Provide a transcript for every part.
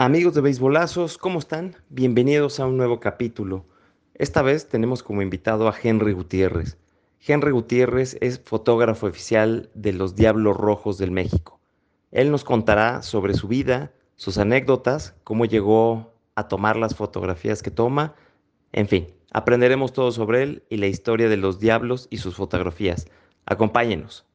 Amigos de Beisbolazos, ¿cómo están? Bienvenidos a un nuevo capítulo. Esta vez tenemos como invitado a Henry Gutiérrez. Henry Gutiérrez es fotógrafo oficial de los Diablos Rojos del México. Él nos contará sobre su vida, sus anécdotas, cómo llegó a tomar las fotografías que toma, en fin, aprenderemos todo sobre él y la historia de los Diablos y sus fotografías. Acompáñenos.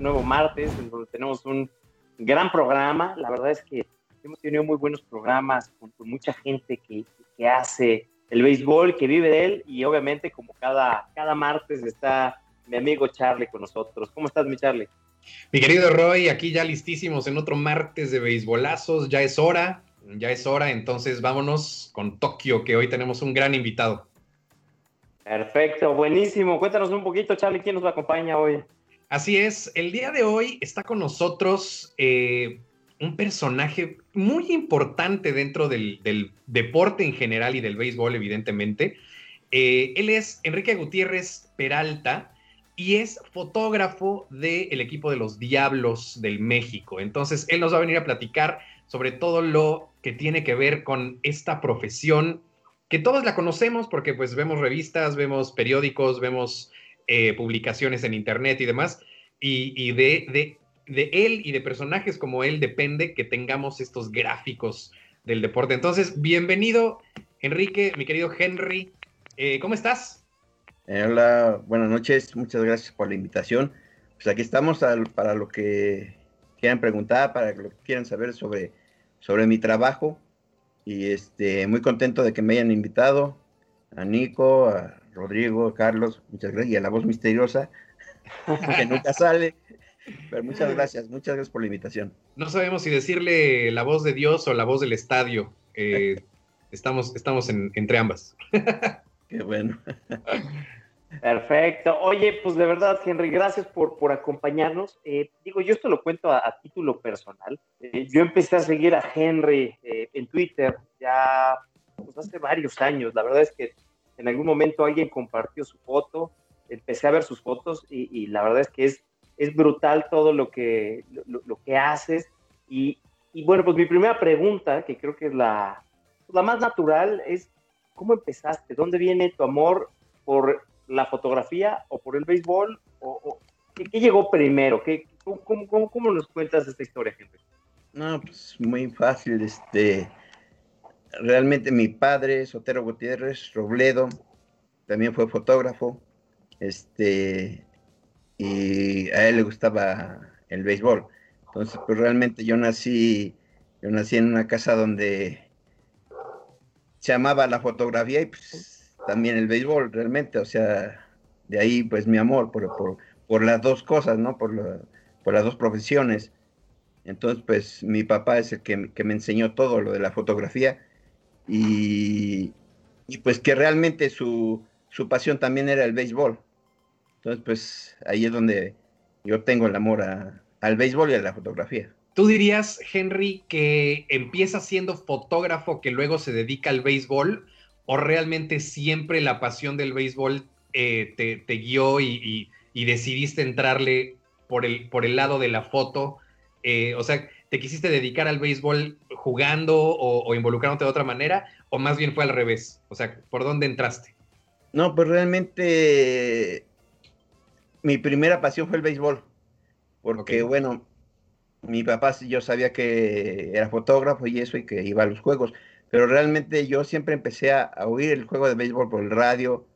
Nuevo martes, en donde tenemos un gran programa. La verdad es que hemos tenido muy buenos programas con, mucha gente que, que, hace el béisbol, que vive de él, y obviamente como cada, cada martes está mi amigo Charlie con nosotros. ¿Cómo estás, mi Charlie? Mi querido Roy, aquí ya listísimos en otro martes de béisbolazos, ya es hora, ya es hora, entonces vámonos con Tokio, que hoy tenemos un gran invitado. Perfecto, buenísimo. Cuéntanos un poquito, Charlie, ¿quién nos acompaña hoy? Así es, el día de hoy está con nosotros eh, un personaje muy importante dentro del, deporte en general y del béisbol, evidentemente. Eh, él es Enrique Gutiérrez Peralta y es fotógrafo del equipo de los Diablos del México. Entonces, él nos va a venir a platicar sobre todo lo que tiene que ver con esta profesión que todos la conocemos porque pues vemos revistas, vemos periódicos, vemos eh, publicaciones en internet y demás, y, de, de, él y de personajes como él depende que tengamos estos gráficos del deporte. Entonces, bienvenido, Enrique, mi querido Henry. Eh, ¿Cómo estás? Eh, hola, buenas noches, muchas gracias por la invitación. Pues aquí estamos para lo que quieran preguntar, para lo que quieran saber sobre, sobre mi trabajo. Y este, muy contento de que me hayan invitado a Nico, a Rodrigo, Carlos, muchas gracias, y a la voz misteriosa, que nunca sale. Pero muchas gracias, muchas gracias por la invitación. No sabemos si decirle la voz de Dios o la voz del estadio. Eh, estamos estamos entre ambas. Qué bueno. Perfecto. Oye, pues de verdad, Henry, gracias por, por acompañarnos. Eh, digo, yo esto lo cuento a, título personal. Eh, yo empecé a seguir a Henry en Twitter ya pues, hace varios años. La verdad es que en algún momento alguien compartió su foto, empecé a ver sus fotos y, la verdad es que es, es brutal todo lo que, lo, que haces. Y, bueno, pues mi primera pregunta, que creo que es la, la más natural, es ¿cómo empezaste? ¿Dónde viene tu amor por la fotografía o por el béisbol? ¿O, ¿qué, llegó primero? ¿Qué, cómo, cómo, cómo, nos cuentas esta historia, gente? No, pues muy fácil. Este, realmente mi padre, Sotero Gutiérrez Robledo, también fue fotógrafo, este, y a él le gustaba el béisbol. Entonces, pues realmente yo nací, yo nací en una casa donde se amaba la fotografía y pues también el béisbol, realmente, o sea, de ahí pues mi amor por, por, por las dos cosas, ¿no? Por, por las dos profesiones. Entonces, pues mi papá es el que, que me enseñó todo lo de la fotografía y, pues que realmente su, pasión también era el béisbol. Entonces, pues ahí es donde yo tengo el amor al béisbol y a la fotografía. ¿Tú dirías, Henry, que empieza siendo fotógrafo que luego se dedica al béisbol? ¿O realmente siempre la pasión del béisbol eh, te, guió y, decidiste entrarle por el, por el lado de la foto? Eh, o sea, ¿te quisiste dedicar al béisbol jugando o, involucrándote de otra manera? ¿O más bien fue al revés? O sea, ¿por dónde entraste? No, pues realmente mi primera pasión fue el béisbol. Porque, bueno, mi papá, yo sabía que era fotógrafo y eso, y que iba a los juegos. Pero realmente yo siempre empecé a, oír el juego de béisbol por el radio.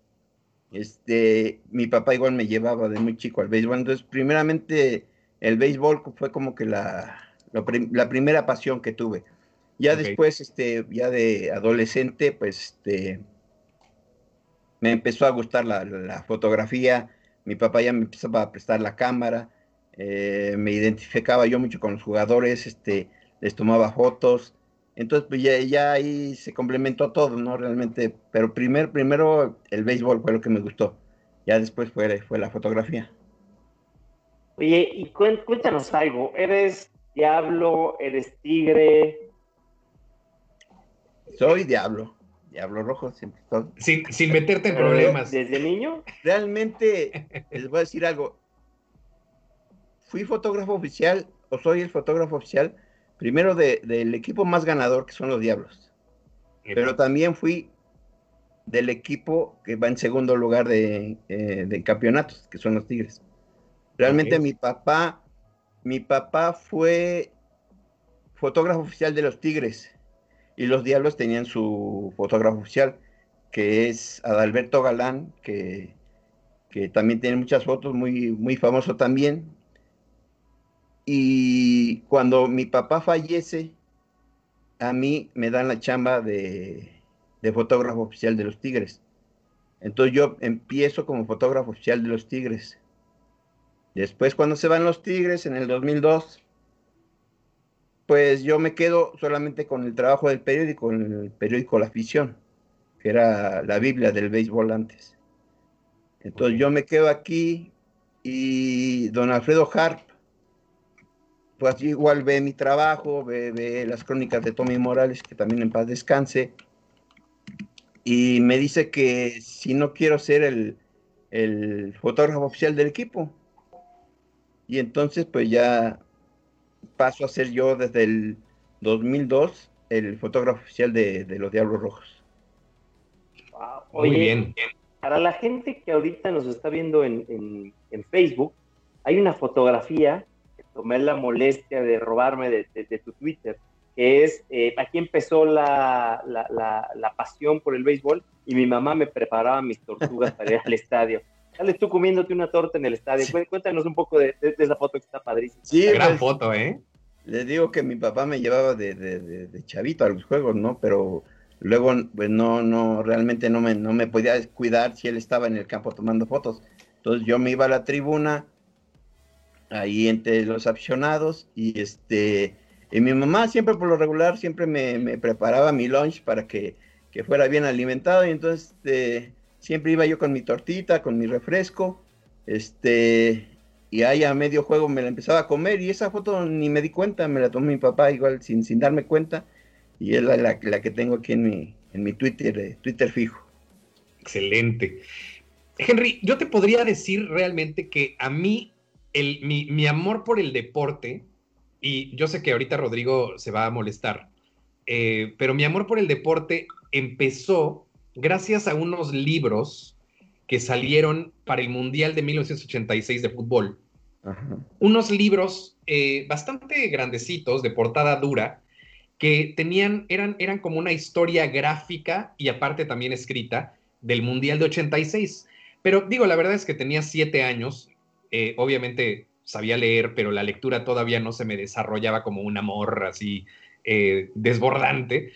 Este, mi papá igual me llevaba de muy chico al béisbol. Entonces, primeramente, el béisbol fue como que la, la primera pasión que tuve. Ya después, este, ya de adolescente, pues, este, me empezó a gustar la, fotografía. Mi papá ya me empezaba a prestar la cámara. Eh, me identificaba yo mucho con los jugadores, este, les tomaba fotos. Entonces, pues ya, ya, ahí se complementó todo, ¿no? Realmente, pero primero, primero el béisbol fue lo que me gustó. Ya después fue, fue la fotografía. Oye, y cuéntanos algo. ¿Eres diablo? ¿Eres tigre? Soy diablo, diablo rojo, siempre Sin, sin meterte en problemas. ¿Desde niño? Realmente, les voy a decir algo. Fui fotógrafo oficial, o soy el fotógrafo oficial, primero del equipo más ganador, que son los Diablos. Pero también fui del equipo que va en segundo lugar de, eh, campeonatos, que son los Tigres. Realmente mi papá, mi papá fue fotógrafo oficial de los Tigres y los Diablos tenían su fotógrafo oficial, que es Adalberto Galán, que, que también tiene muchas fotos, muy, muy famoso también. Y cuando mi papá fallece, a mí me dan la chamba de, de fotógrafo oficial de los Tigres. Entonces yo empiezo como fotógrafo oficial de los Tigres. Después cuando se van los Tigres en el 2002, pues yo me quedo solamente con el trabajo del periódico, el periódico La Afición, que era la Biblia del béisbol antes. Entonces yo me quedo aquí y don Alfredo Harp, pues igual ve mi trabajo, ve, las crónicas de Tommy Morales, que también en paz descanse, y me dice que si no quiero ser el, el fotógrafo oficial del equipo. Y entonces pues ya paso a ser yo desde el 2002 el fotógrafo oficial de, los Diablos Rojos. Muy bien. Para la gente que ahorita nos está viendo en, Facebook, hay una fotografía que tomé la molestia de robarme de, tu Twitter, que es, eh, aquí empezó la, la, pasión por el béisbol y mi mamá me preparaba mis tortugas para ir al estadio. Dale tú comiéndote una torta en el estadio. Cuéntanos un poco de, esa foto que está padrísima. Sí, gran pues, foto, ¿eh? Les digo que mi papá me llevaba de, de, chavito a los juegos, ¿no? Pero luego, pues no, no, realmente no me, no me podía cuidar si él estaba en el campo tomando fotos. Entonces yo me iba a la tribuna, ahí entre los aficionados, y este, y mi mamá siempre por lo regular, siempre me, me preparaba mi lunch para que, que, fuera bien alimentado, y entonces este, siempre iba yo con mi tortita, con mi refresco, este, y ahí a medio juego me la empezaba a comer y esa foto ni me di cuenta, me la tomó mi papá igual sin, sin darme cuenta y es la, la, que tengo aquí en mi, en mi Twitter, eh, Twitter fijo. Excelente. Henry, yo te podría decir realmente que a mí el, mi, mi, amor por el deporte, y yo sé que ahorita Rodrigo se va a molestar, eh, pero mi amor por el deporte empezó gracias a unos libros que salieron para el Mundial de 1986 de fútbol. Unos libros eh, bastante grandecitos, de portada dura, que tenían, eran, eran como una historia gráfica y aparte también escrita del Mundial de 86. Pero digo, la verdad es que tenía siete años, eh, obviamente sabía leer, pero la lectura todavía no se me desarrollaba como un amor así eh, desbordante.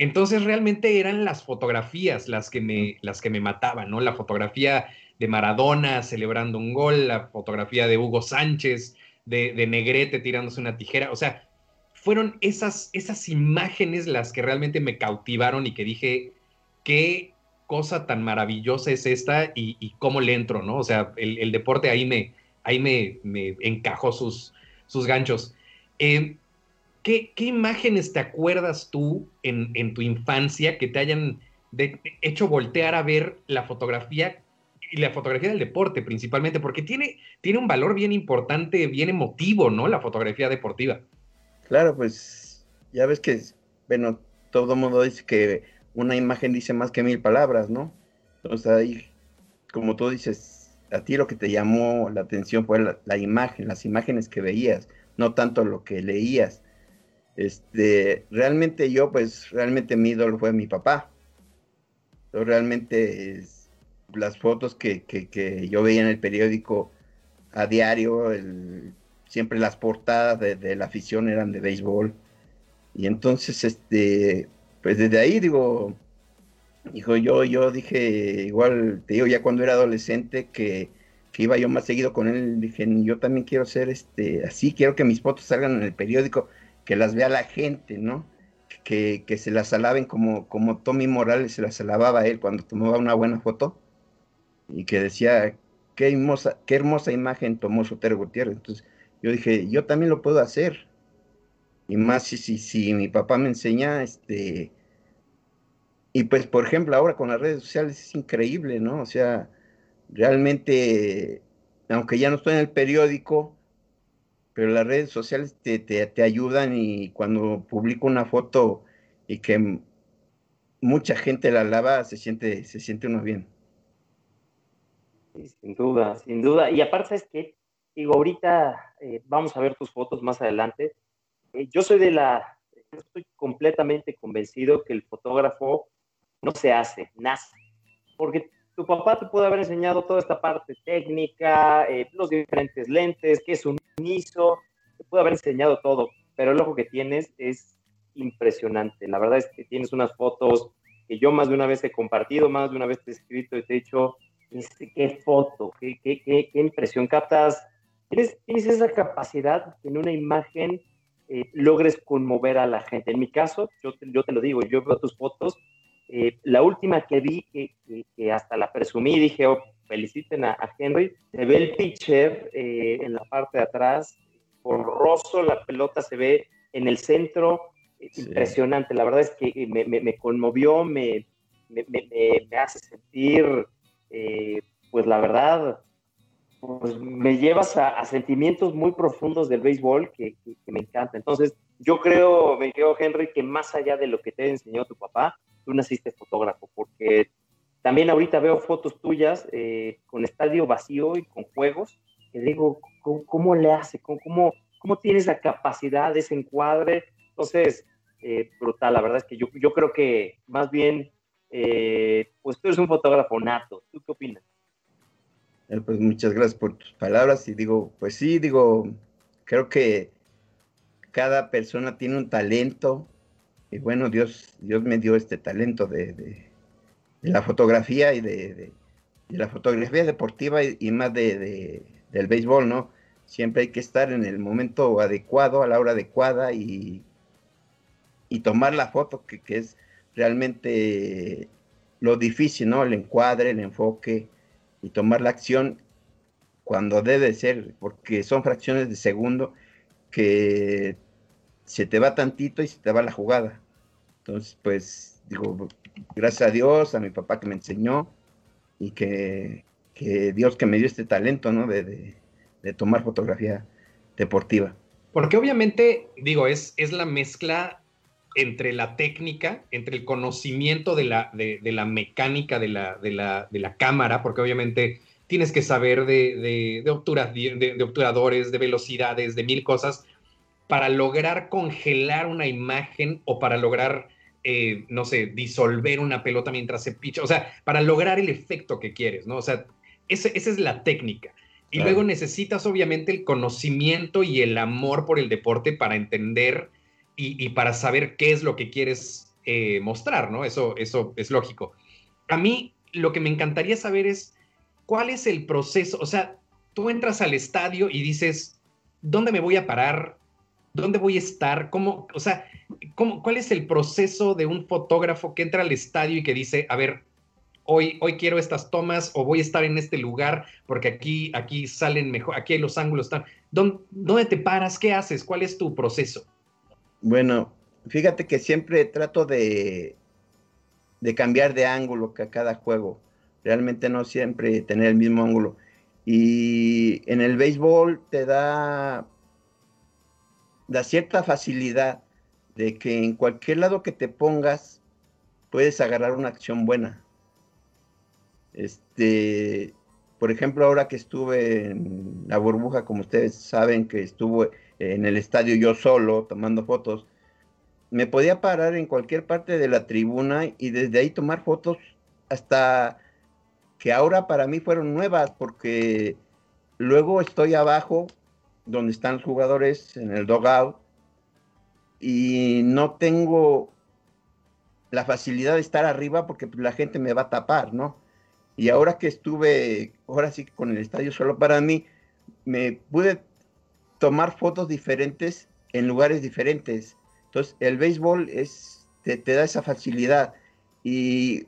Entonces realmente eran las fotografías las que me, las que me mataban, ¿no? La fotografía de Maradona celebrando un gol, la fotografía de Hugo Sánchez, de, Negrete tirándose una tijera, o sea, fueron esas, esas imágenes las que realmente me cautivaron y que dije, qué cosa tan maravillosa es esta y, cómo le entro, ¿no? O sea, el, deporte ahí me, ahí me, me encajó sus, sus ganchos. Eh, ¿Qué, imágenes te acuerdas tú en, tu infancia que te hayan hecho voltear a ver la fotografía y la fotografía del deporte principalmente? Porque tiene, tiene un valor bien importante, bien emotivo, ¿no? La fotografía deportiva. Claro, pues ya ves que, bueno, todo mundo dice que una imagen dice más que mil palabras, ¿no? Entonces ahí, como tú dices, a ti lo que te llamó la atención fue la imagen, las imágenes que veías, no tanto lo que leías este, realmente yo, pues, realmente mi ídolo fue mi papá. Realmente las fotos que, yo veía en el periódico a diario, siempre las portadas de, la afición eran de béisbol. Y entonces, este, pues desde ahí digo, hijo, yo, yo dije, igual, te digo, ya cuando era adolescente que, que iba yo más seguido con él, dije, yo también quiero ser este, así, quiero que mis fotos salgan en el periódico que las vea la gente, ¿no? Que, se las alaben como, como Tommy Morales se las alababa a él cuando tomaba una buena foto y que decía, qué hermosa, qué hermosa imagen tomó Sotero Gutiérrez. Entonces yo dije, yo también lo puedo hacer. Y más si, si, si mi papá me enseña, este, y pues, por ejemplo, ahora con las redes sociales es increíble, ¿no? O sea, realmente, aunque ya no estoy en el periódico, pero las redes sociales te, te, ayudan y cuando publico una foto y que mucha gente la lava, se siente, se siente uno bien. sin duda, sin duda. Y aparte es que, digo, ahorita eh, vamos a ver tus fotos más adelante. Eh, yo soy de la, estoy completamente convencido que el fotógrafo no se hace, nace. Porque tu papá te puede haber enseñado toda esta parte técnica, eh, los diferentes lentes, qué es un ISO, te puede haber enseñado todo, pero el ojo que tienes es impresionante. La verdad es que tienes unas fotos que yo más de una vez he compartido, más de una vez te he escrito y te he dicho, este, qué foto, qué, impresión captas. Tienes, esa capacidad en una imagen eh, logres conmover a la gente. En mi caso, yo te lo digo, yo veo tus fotos. Eh, la última que vi, que, hasta la presumí, dije, oh, feliciten a, Henry, se ve el pitcher eh, en la parte de atrás, borroso, la pelota se ve en el centro, impresionante. La verdad es que me, me, conmovió, me, me, hace sentir, pues la verdad, pues me llevas a, sentimientos muy profundos del béisbol que, me encanta. Entonces, yo creo, me creo, Henry, que más allá de lo que te enseñó tu papá, tú naciste fotógrafo, porque también ahorita veo fotos tuyas eh, con estadio vacío y con juegos, que digo, ¿cómo, le hace? ¿Cómo, cómo, cómo tiene esa capacidad, ese encuadre? Entonces, eh, brutal, la verdad es que yo, yo creo que más bien, eh, pues tú eres un fotógrafo nato. ¿Tú qué opinas? Eh, pues muchas gracias por tus palabras y digo, pues sí, digo, creo que cada persona tiene un talento y bueno, Dios, Dios me dio este talento de, la fotografía y de, la fotografía deportiva y, más de, del béisbol, ¿no? Siempre hay que estar en el momento adecuado, a la hora adecuada y, y tomar la foto, que, que es realmente lo difícil, ¿no? El encuadre, el enfoque, y tomar la acción cuando debe ser, porque son fracciones de segundo que se te va tantito y se te va la jugada. Entonces, pues digo, gracias a Dios, a mi papá que me enseñó y que, Dios que me dio este talento, ¿no? De, tomar fotografía deportiva. Porque obviamente, digo, es, es la mezcla entre la técnica, entre el conocimiento de la, de, la mecánica de la, de, la, cámara, porque obviamente tienes que saber de, de, obturadores, de velocidades, de mil cosas, para lograr congelar una imagen o para lograr, eh, no sé, disolver una pelota mientras se picha, o sea, para lograr el efecto que quieres, ¿no? O sea, esa es la técnica. Y luego necesitas obviamente el conocimiento y el amor por el deporte para entender y, para saber qué es lo que quieres eh, mostrar, ¿no? Eso, eso es lógico. A mí lo que me encantaría saber es cuál es el proceso, o sea, tú entras al estadio y dices, ¿dónde me voy a parar? ¿Dónde voy a estar? ¿Cómo, o sea, cómo, cuál es el proceso de un fotógrafo que entra al estadio y que dice, a ver, hoy, hoy quiero estas tomas o voy a estar en este lugar porque aquí, aquí salen mejor, aquí los ángulos están. ¿Dónde, ¿Dónde te paras? ¿Qué haces? ¿Cuál es tu proceso? Bueno, fíjate que siempre trato de, de cambiar de ángulo a cada juego. Realmente no siempre tener el mismo ángulo. Y en el béisbol te da, cierta facilidad de que en cualquier lado que te pongas puedes agarrar una acción buena. Este, por ejemplo, ahora que estuve en la burbuja, como ustedes saben que estuvo en el estadio yo solo tomando fotos, me podía parar en cualquier parte de la tribuna y desde ahí tomar fotos hasta que ahora para mí fueron nuevas porque luego estoy abajo donde están los jugadores en el dogout y no tengo la facilidad de estar arriba porque pues, la gente me va a tapar, ¿no? Y ahora que estuve, ahora sí con el estadio solo para mí, me pude tomar fotos diferentes en lugares diferentes. Entonces, el béisbol es, te, da esa facilidad. Y,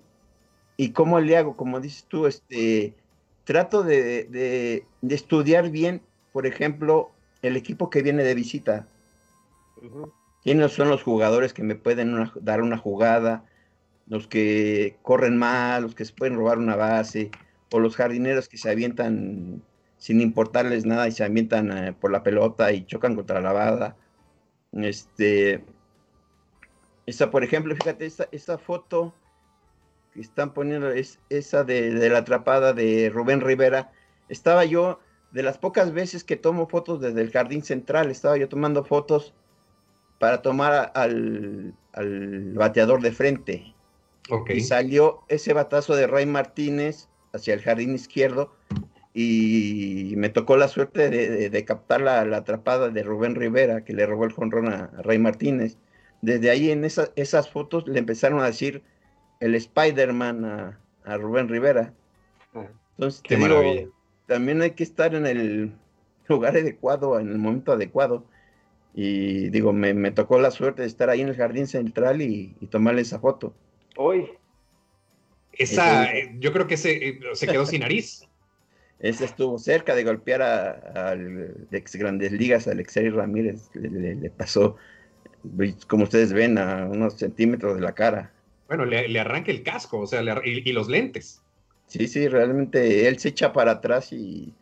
y cómo le hago, como dices tú, este, trato de, estudiar bien, por ejemplo, el equipo que viene de visita. ¿Quiénes son los jugadores que me pueden dar una jugada? los que corren mal, los que se pueden robar una base, o los jardineros que se avientan sin importarles nada y se avientan eh, por la pelota y chocan contra la bada. Este, esta, por ejemplo, fíjate, esta, foto que están poniendo es esa de, la atrapada de Rubén Rivera. Estaba yo, de las pocas veces que tomo fotos desde el jardín central, estaba yo tomando fotos para tomar al, bateador de frente. Y salió ese batazo de Ray Martínez hacia el jardín izquierdo y me tocó la suerte de, captar la, atrapada de Rubén Rivera, que le robó el jonrón a, Ray Martínez. Desde ahí en esas fotos le empezaron a decir el Spider-Man a, Rubén Rivera. Ah, Entonces, también hay que estar en el lugar adecuado, en el momento adecuado. Y digo, me, tocó la suerte de estar ahí en el jardín central y, tomarle esa foto. Hoy. Esa, eh, yo creo que se, eh, se quedó sin nariz. Ese estuvo cerca de golpear al ex Grandes Ligas, Alexei Ramírez. Le, pasó, como ustedes ven, a unos centímetros de la cara. Bueno, le, arranca el casco, o sea, y, los lentes. Sí, sí, realmente él se echa para atrás y,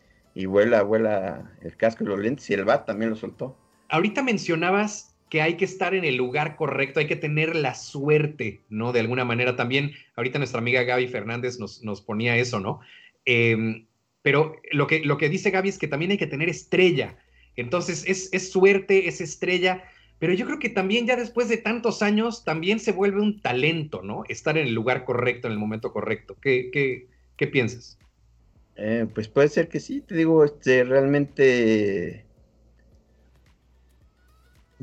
vuela, vuela el casco y los lentes y el bat también lo soltó. Ahorita mencionabas que hay que estar en el lugar correcto, hay que tener la suerte, ¿no? De alguna manera también, ahorita nuestra amiga Gaby Fernández nos, nos ponía eso, ¿no? Eh, pero lo que, lo que dice Gaby es que también hay que tener estrella. Entonces, es, suerte, es estrella, pero yo creo que también ya después de tantos años, también se vuelve un talento, ¿no? Estar en el lugar correcto, en el momento correcto. ¿Qué, qué, piensas? Eh, pues puede ser que sí, te digo, este, realmente...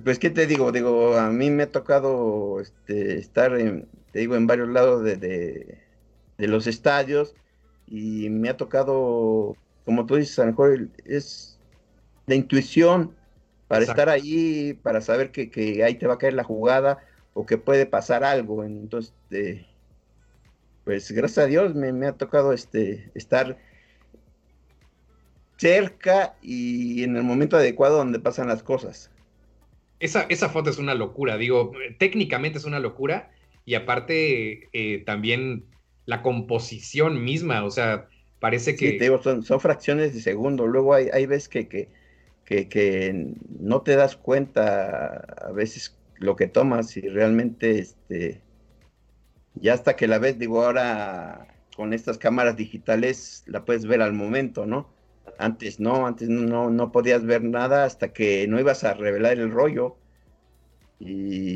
Pues, ¿qué te digo? Digo, a mí me ha tocado este, estar, en, te digo, en varios lados de, de los estadios y me ha tocado, como tú dices, a lo es de intuición para estar ahí, para saber que, ahí te va a caer la jugada o que puede pasar algo. Entonces, este, pues gracias a Dios me, ha tocado este, estar cerca y en el momento adecuado donde pasan las cosas. Esa, esa foto es una locura, digo, técnicamente es una locura y aparte eh, también la composición misma, o sea, parece que... son, fracciones de segundo, luego hay, hay veces que, que, no te das cuenta a veces lo que tomas y realmente, este, ya hasta que la ves, digo, ahora con estas cámaras digitales la puedes ver al momento, ¿no? Antes no, antes no, no podías ver nada hasta que no ibas a revelar el rollo y,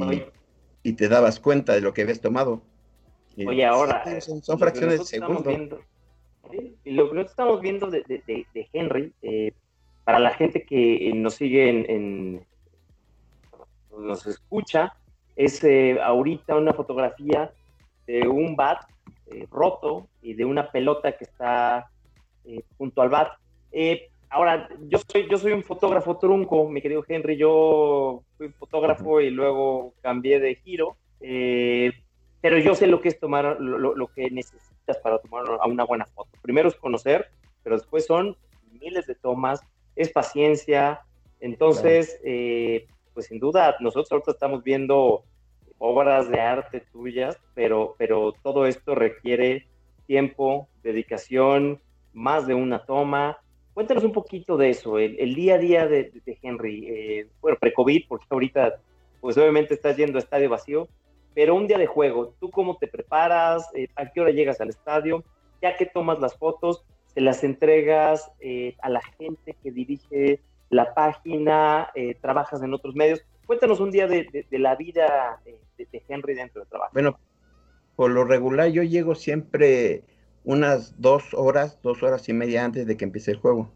y te dabas cuenta de lo que habías tomado. Oye, ahora. Son, fracciones de segundo. y lo que nosotros estamos viendo de, Henry, eh, para la gente que nos sigue en, nos escucha, es eh, ahorita una fotografía de un bat eh, roto y de una pelota que está junto al bat. ahora, yo soy, yo soy un fotógrafo trunco, mi querido Henry, yo fui fotógrafo y luego cambié de giro pero yo sé lo que es tomar, lo, que necesitas para tomar una buena foto. Primero es conocer, pero después son miles de tomas, es paciencia. Entonces, eh, pues sin duda, nosotros ahorita estamos viendo obras de arte tuyas, pero, pero todo esto requiere tiempo, dedicación, más de una toma. Cuéntanos un poquito de eso, el, día a día de, Henry. Eh, bueno, pre-COVID, porque ahorita, pues obviamente estás yendo a estadio vacío, pero un día de juego, ¿tú cómo te preparas? Eh, ¿A qué hora llegas al estadio? Ya que tomas las fotos, se las entregas eh, a la gente que dirige la página, eh, trabajas en otros medios. Cuéntanos un día de, la vida de, Henry dentro del trabajo. Bueno, por lo regular yo llego siempre unas dos horas, dos horas y media antes de que empiece el juego.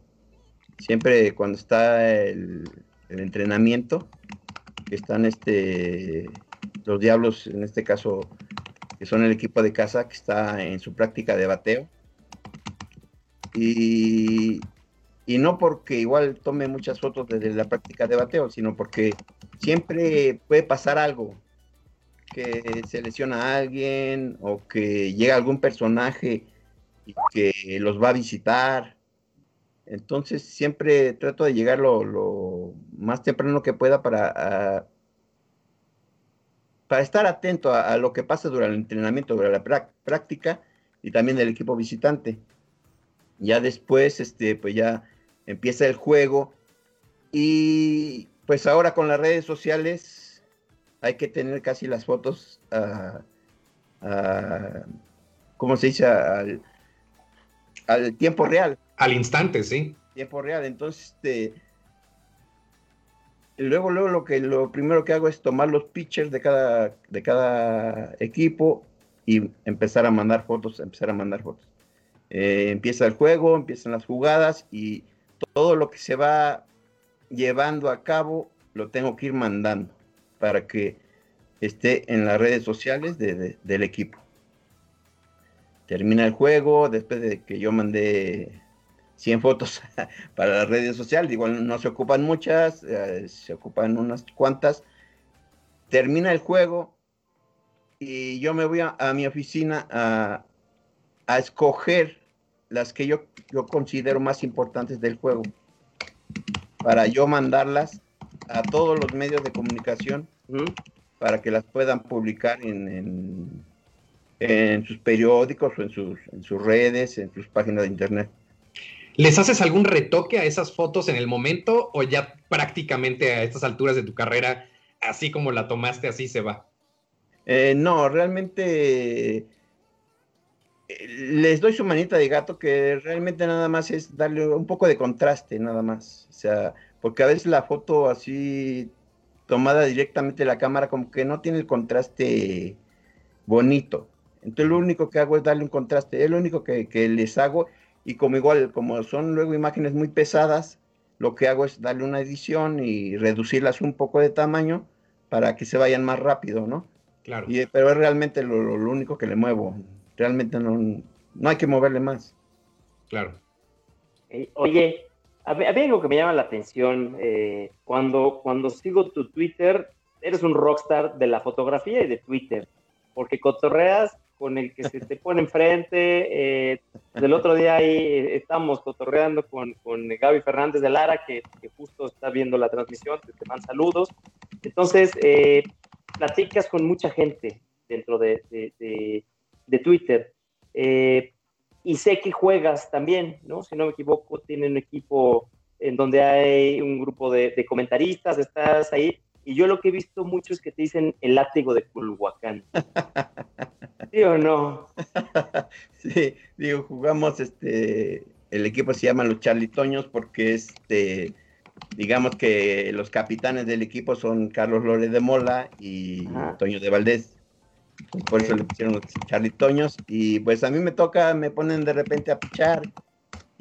Siempre cuando está el, el entrenamiento, están este los Diablos, en este caso, que son el equipo de casa que está en su práctica de bateo. Y, no porque igual tome muchas fotos desde la práctica de bateo, sino porque siempre puede pasar algo, que se lesiona a alguien o que llega algún personaje y que los va a visitar. Entonces siempre trato de llegar lo, más temprano que pueda para para estar atento a, lo que pasa durante el entrenamiento, durante la práctica y también del equipo visitante. Ya después, este, pues ya empieza el juego y pues ahora con las redes sociales hay que tener casi las fotos, uh, ¿cómo se dice? Al, tiempo real. Al instante, sí. Tiempo real. Entonces, este, luego, luego lo que lo primero que hago es tomar los pitchers de cada, de cada equipo y empezar a mandar fotos, empezar a mandar fotos. Eh, empieza el juego, empiezan las jugadas y todo lo que se va llevando a cabo lo tengo que ir mandando para que esté en las redes sociales del equipo. Termina el juego, después de que yo mandé 100 fotos para las redes sociales, igual no se ocupan muchas, eh, se ocupan unas cuantas. Termina el juego y yo me voy a, mi oficina a, escoger las que yo, yo considero más importantes del juego para yo mandarlas a todos los medios de comunicación para que las puedan publicar en, en, sus periódicos o en sus, en sus redes, en sus páginas de internet. ¿Les haces algún retoque a esas fotos en el momento o ya prácticamente a estas alturas de tu carrera, así como la tomaste, así se va? Eh, no, realmente les doy su manita de gato que realmente nada más es darle un poco de contraste, nada más. O sea, porque a veces la foto así tomada directamente de la cámara como que no tiene el contraste bonito. Entonces lo único que hago es darle un contraste, es lo único que, que les hago y como igual, como son luego imágenes muy pesadas, lo que hago es darle una edición y reducirlas un poco de tamaño para que se vayan más rápido, ¿no? Claro. Y, pero es realmente lo, lo, único que le muevo. Realmente no, no hay que moverle más. Claro. Oye, había algo que me llama la atención. Eh, cuando, cuando sigo tu Twitter, eres un rockstar de la fotografía y de Twitter, porque cotorreas con el que se te pone enfrente. Eh, el otro día ahí eh, estamos cotorreando con, con Gaby Fernández de Lara, que, justo está viendo la transmisión, te, te manda saludos. Entonces, eh, platicas con mucha gente dentro de, de, Twitter. Eh, y sé que juegas también, ¿no? Si no me equivoco, tienen un equipo en donde hay un grupo de, comentaristas, estás ahí. Y yo lo que he visto mucho es que te dicen el látigo de Culhuacán. ¿Sí o no? Sí, digo, jugamos este, el equipo se llama los Charlitoños porque este, digamos que los capitanes del equipo son Carlos Lore de Mola y Toño de Valdés. Por eso le pusieron los Charlitoños. Y pues a mí me toca, me ponen de repente a pichar.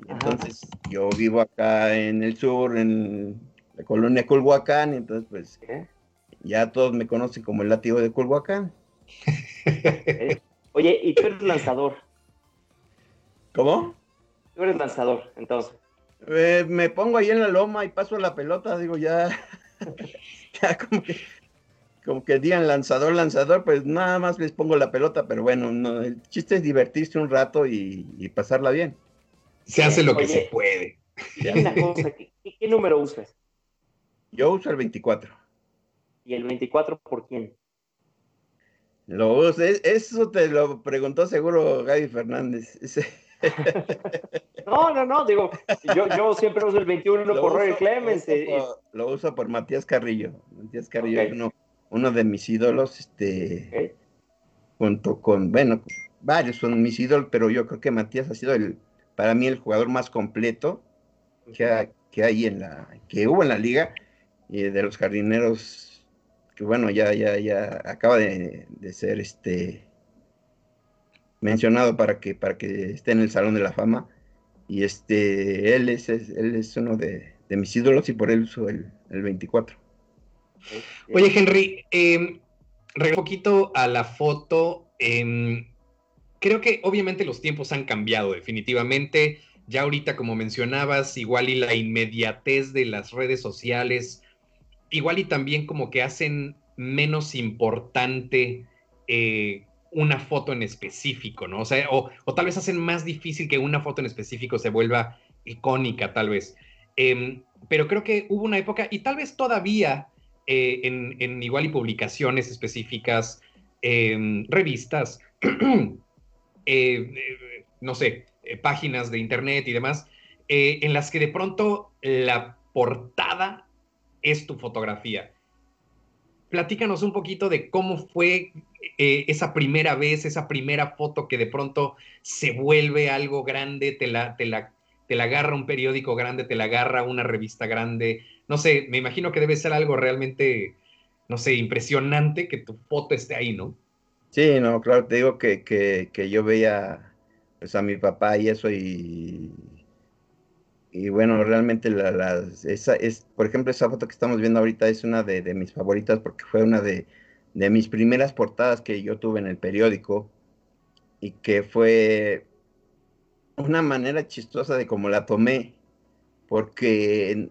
Entonces yo vivo acá en el sur, en la colonia Culhuacán, entonces pues ya todos me conocen como el látigo de Culhuacán. Oye, ¿y tú eres lanzador? ¿Cómo? Tú eres lanzador, entonces. Eh, me pongo ahí en la loma y paso la pelota, digo, ya, ya como que, como que digan lanzador, lanzador, pues nada más les pongo la pelota, pero bueno, no, el chiste es divertirse un rato y, pasarla bien. Se hace lo que se puede. ¿qué, número usas? Yo uso el 24. ¿Y el 24 por quién? Lo uso, eso te lo preguntó seguro Gaby Fernández. No, no, no, digo, yo, siempre uso el 21 por Roy Clemens. Lo uso, por, Matías Carrillo. Matías Carrillo es uno, de mis ídolos, este, junto con, bueno, varios son mis ídolos, pero yo creo que Matías ha sido el, para mí el jugador más completo que, que hay en la, que hubo en la liga, y de los jardineros, que bueno, ya, ya, ya acaba de, de ser este mencionado para que, para que esté en el Salón de la Fama. Y este, él es, él es uno de, mis ídolos y por él uso el, 24. Oye, Henry, eh, un poquito a la foto. Em, creo que obviamente los tiempos han cambiado definitivamente. Ya ahorita, como mencionabas, igual y la inmediatez de las redes sociales, igual y también como que hacen menos importante eh, una foto en específico, ¿no? O sea, o, tal vez hacen más difícil que una foto en específico se vuelva icónica, tal vez. Em, pero creo que hubo una época, y tal vez todavía eh, en, igual y publicaciones específicas, em, revistas, eh, no sé, páginas de internet y demás, en las que de pronto la portada es tu fotografía. Platícanos un poquito de cómo fue esa primera vez, esa primera foto que de pronto se vuelve algo grande, te la, te la te la agarra un periódico grande, te la agarra una revista grande. No sé, me imagino que debe ser algo realmente, no sé, impresionante que tu foto esté ahí, ¿no? Sí, no, claro, te digo que, que, yo veía pues, a mi papá y eso y, y bueno, realmente la, esa es, por ejemplo, esa foto que estamos viendo ahorita es una de, de mis favoritas porque fue una de, de mis primeras portadas que yo tuve en el periódico y que fue una manera chistosa de cómo la tomé, porque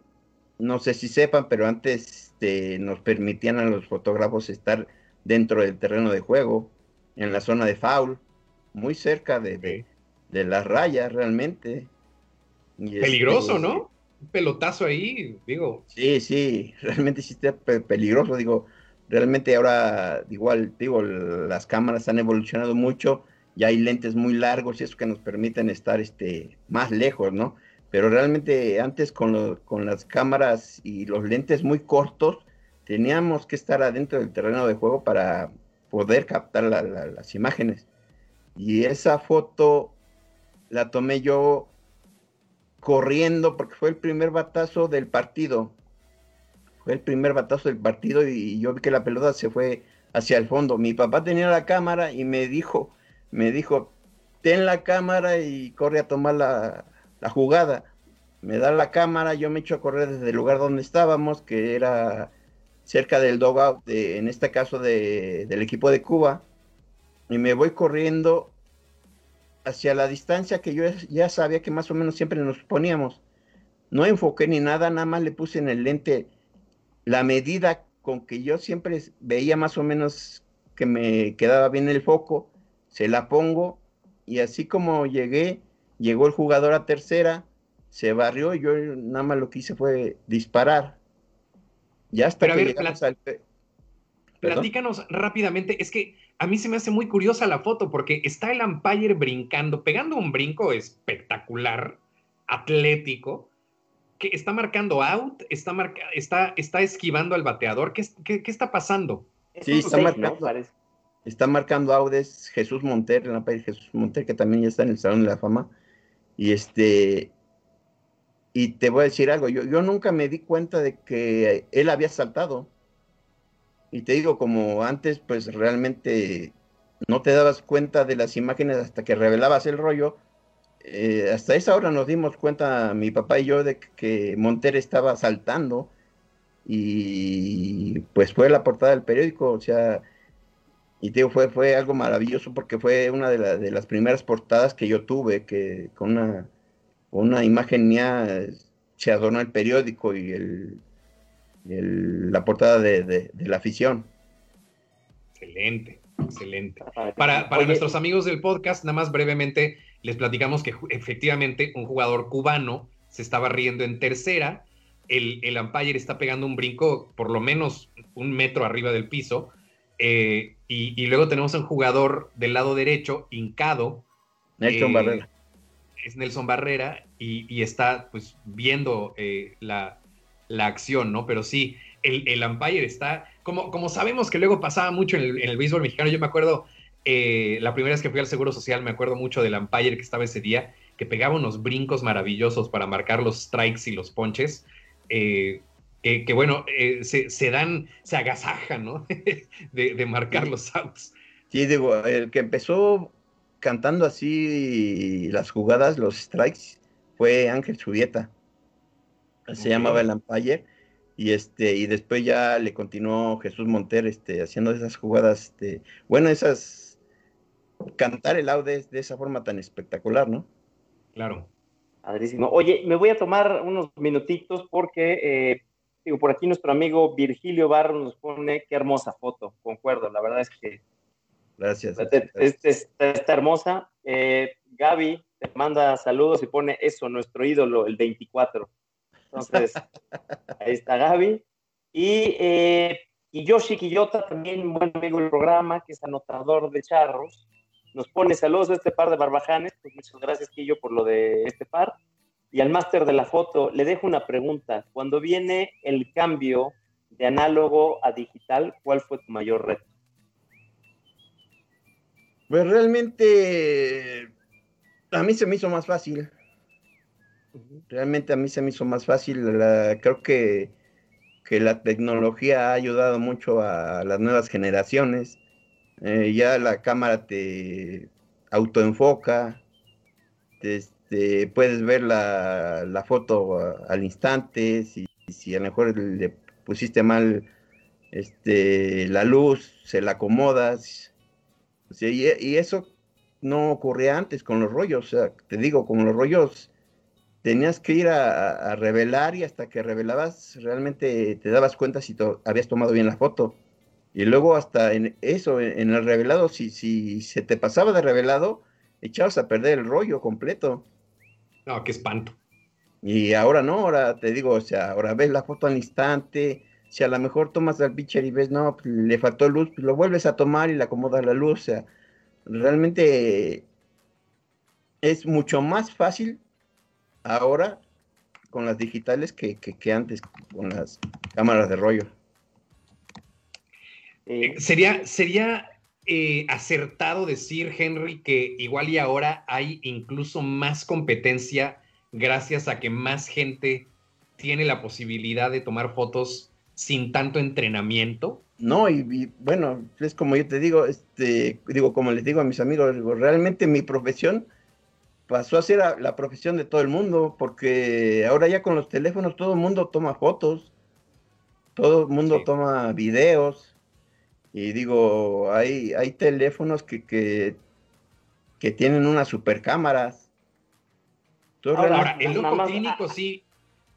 no sé si sepan, pero antes este, nos permitían a los fotógrafos estar dentro del terreno de juego, en la zona de foul, muy cerca de, de, las rayas realmente. Peligroso, ¿no? Un pelotazo ahí, digo. Sí, sí, realmente sí está peligroso, digo, realmente ahora, igual, digo, las cámaras han evolucionado mucho, ya hay lentes muy largos y eso que nos permiten estar este, más lejos, ¿no? Pero realmente antes con, con las cámaras y los lentes muy cortos, teníamos que estar adentro del terreno de juego para poder captar las imágenes. Y esa foto la tomé yo corriendo porque fue el primer batazo del partido. Fue el primer batazo del partido y yo vi que la pelota se fue hacia el fondo. Mi papá tenía la cámara y me dijo, me dijo, ten la cámara y corre a tomar la, jugada. Me da la cámara, yo me echo a correr desde el lugar donde estábamos, que era cerca del dogout, de, en este caso del equipo de Cuba, y me voy corriendo hacia la distancia que yo ya sabía que más o menos siempre nos poníamos. No enfoqué ni nada, nada más le puse en el lente la medida con que yo siempre veía más o menos que me quedaba bien el foco se la pongo y así como llegué, llegó el jugador a tercera, se barrió y yo nada más lo que hice fue disparar. Ya está. Pero a ver, platícanos rápidamente, es que a mí se me hace muy curiosa la foto porque está el umpire brincando, pegando un brinco espectacular, atlético, que está marcando out, está, está, está esquivando al bateador. ¿Qué, está pasando? Sí, está marcando. Está marcando Audes Jesús Monter, en la país Jesús Monter, que también ya está en el Salón de la Fama. Y este, y te voy a decir algo, yo, yo nunca me di cuenta de que él había saltado. Y te digo, como antes, pues realmente no te dabas cuenta de las imágenes hasta que revelabas el rollo. Eh, hasta esa hora nos dimos cuenta, mi papá y yo, de que Monter estaba saltando. Y pues fue la portada del periódico, o sea, y te fue, fue algo maravilloso porque fue una de, de, las primeras portadas que yo tuve, que con una, una imagen mía se adornó el periódico y el, la portada de, la afición. Excelente, excelente. Para, nuestros amigos del podcast, nada más brevemente les platicamos que efectivamente un jugador cubano se estaba riendo en tercera, el, el umpire está pegando un brinco por lo menos un metro arriba del piso, eh, y, luego tenemos un jugador del lado derecho, hincado. Nelson eh, Barrera. Es Nelson Barrera y, está pues viendo eh, la, acción, ¿no? Pero sí, el, el umpire está, como, como sabemos que luego pasaba mucho en el, béisbol mexicano, yo me acuerdo, la primera vez que fui al Seguro Social, me acuerdo mucho del umpire que estaba ese día, que pegaba unos brincos maravillosos para marcar los strikes y los ponches que, bueno, eh, se, dan, se agasajan, ¿no? de, marcar los outs. Sí, digo, el que empezó cantando así las jugadas, los strikes, fue Ángel Subieta. Se llamaba el umpire. Y este, y después ya le continuó Jesús Monter, este, haciendo esas jugadas, este, bueno, esas cantar el out de, esa forma tan espectacular, ¿no? Claro. Padrísimo. Oye, me voy a tomar unos minutitos porque eh, Digo, por aquí nuestro amigo Virgilio Barro nos pone qué hermosa foto, concuerdo, la verdad es que... Gracias. Está, hermosa. Eh, Gaby te manda saludos y pone eso, nuestro ídolo, el 24. Entonces, ahí está Gaby. Y, eh, y Yoshi Quillota, también buen amigo del programa, que es anotador de charros, nos pone saludos a este par de barbajanes. Pues muchas gracias, Quillo, por lo de este par. Y al máster de la foto, le dejo una pregunta. Cuando viene el cambio de análogo a digital, ¿cuál fue tu mayor reto? Pues realmente a mí se me hizo más fácil. Realmente a mí se me hizo más fácil. creo que, que, la tecnología ha ayudado mucho a las nuevas generaciones. Eh, ya la cámara te autoenfoca, este, puedes ver la, foto al instante, si, si, a lo mejor le pusiste mal este, la luz, se la acomodas. y, eso no ocurría antes con los rollos, o sea, te digo, con los rollos tenías que ir a, revelar y hasta que revelabas realmente te dabas cuenta si habías tomado bien la foto. Y luego hasta en eso, en el revelado, si, si se te pasaba de revelado, echabas a perder el rollo completo. No, qué espanto. Y ahora no, ahora te digo, o sea, ahora ves la foto al instante, si a lo mejor tomas al pitcher y ves, no, pues, le faltó luz, pues lo vuelves a tomar y le acomodas la luz, o sea, realmente es mucho más fácil ahora con las digitales que, que antes con las cámaras de rollo. Eh, sería, sería eh, acertado decir, Henry, que igual y ahora hay incluso más competencia gracias a que más gente tiene la posibilidad de tomar fotos sin tanto entrenamiento. No, y, bueno, es como yo te digo, este, digo, como les digo a mis amigos, realmente mi profesión pasó a ser la profesión de todo el mundo, porque ahora ya con los teléfonos todo el mundo toma fotos, todo el mundo toma videos, y digo, hay, hay teléfonos que, que, tienen unas super cámaras. Ahora, el ojo clínico sí,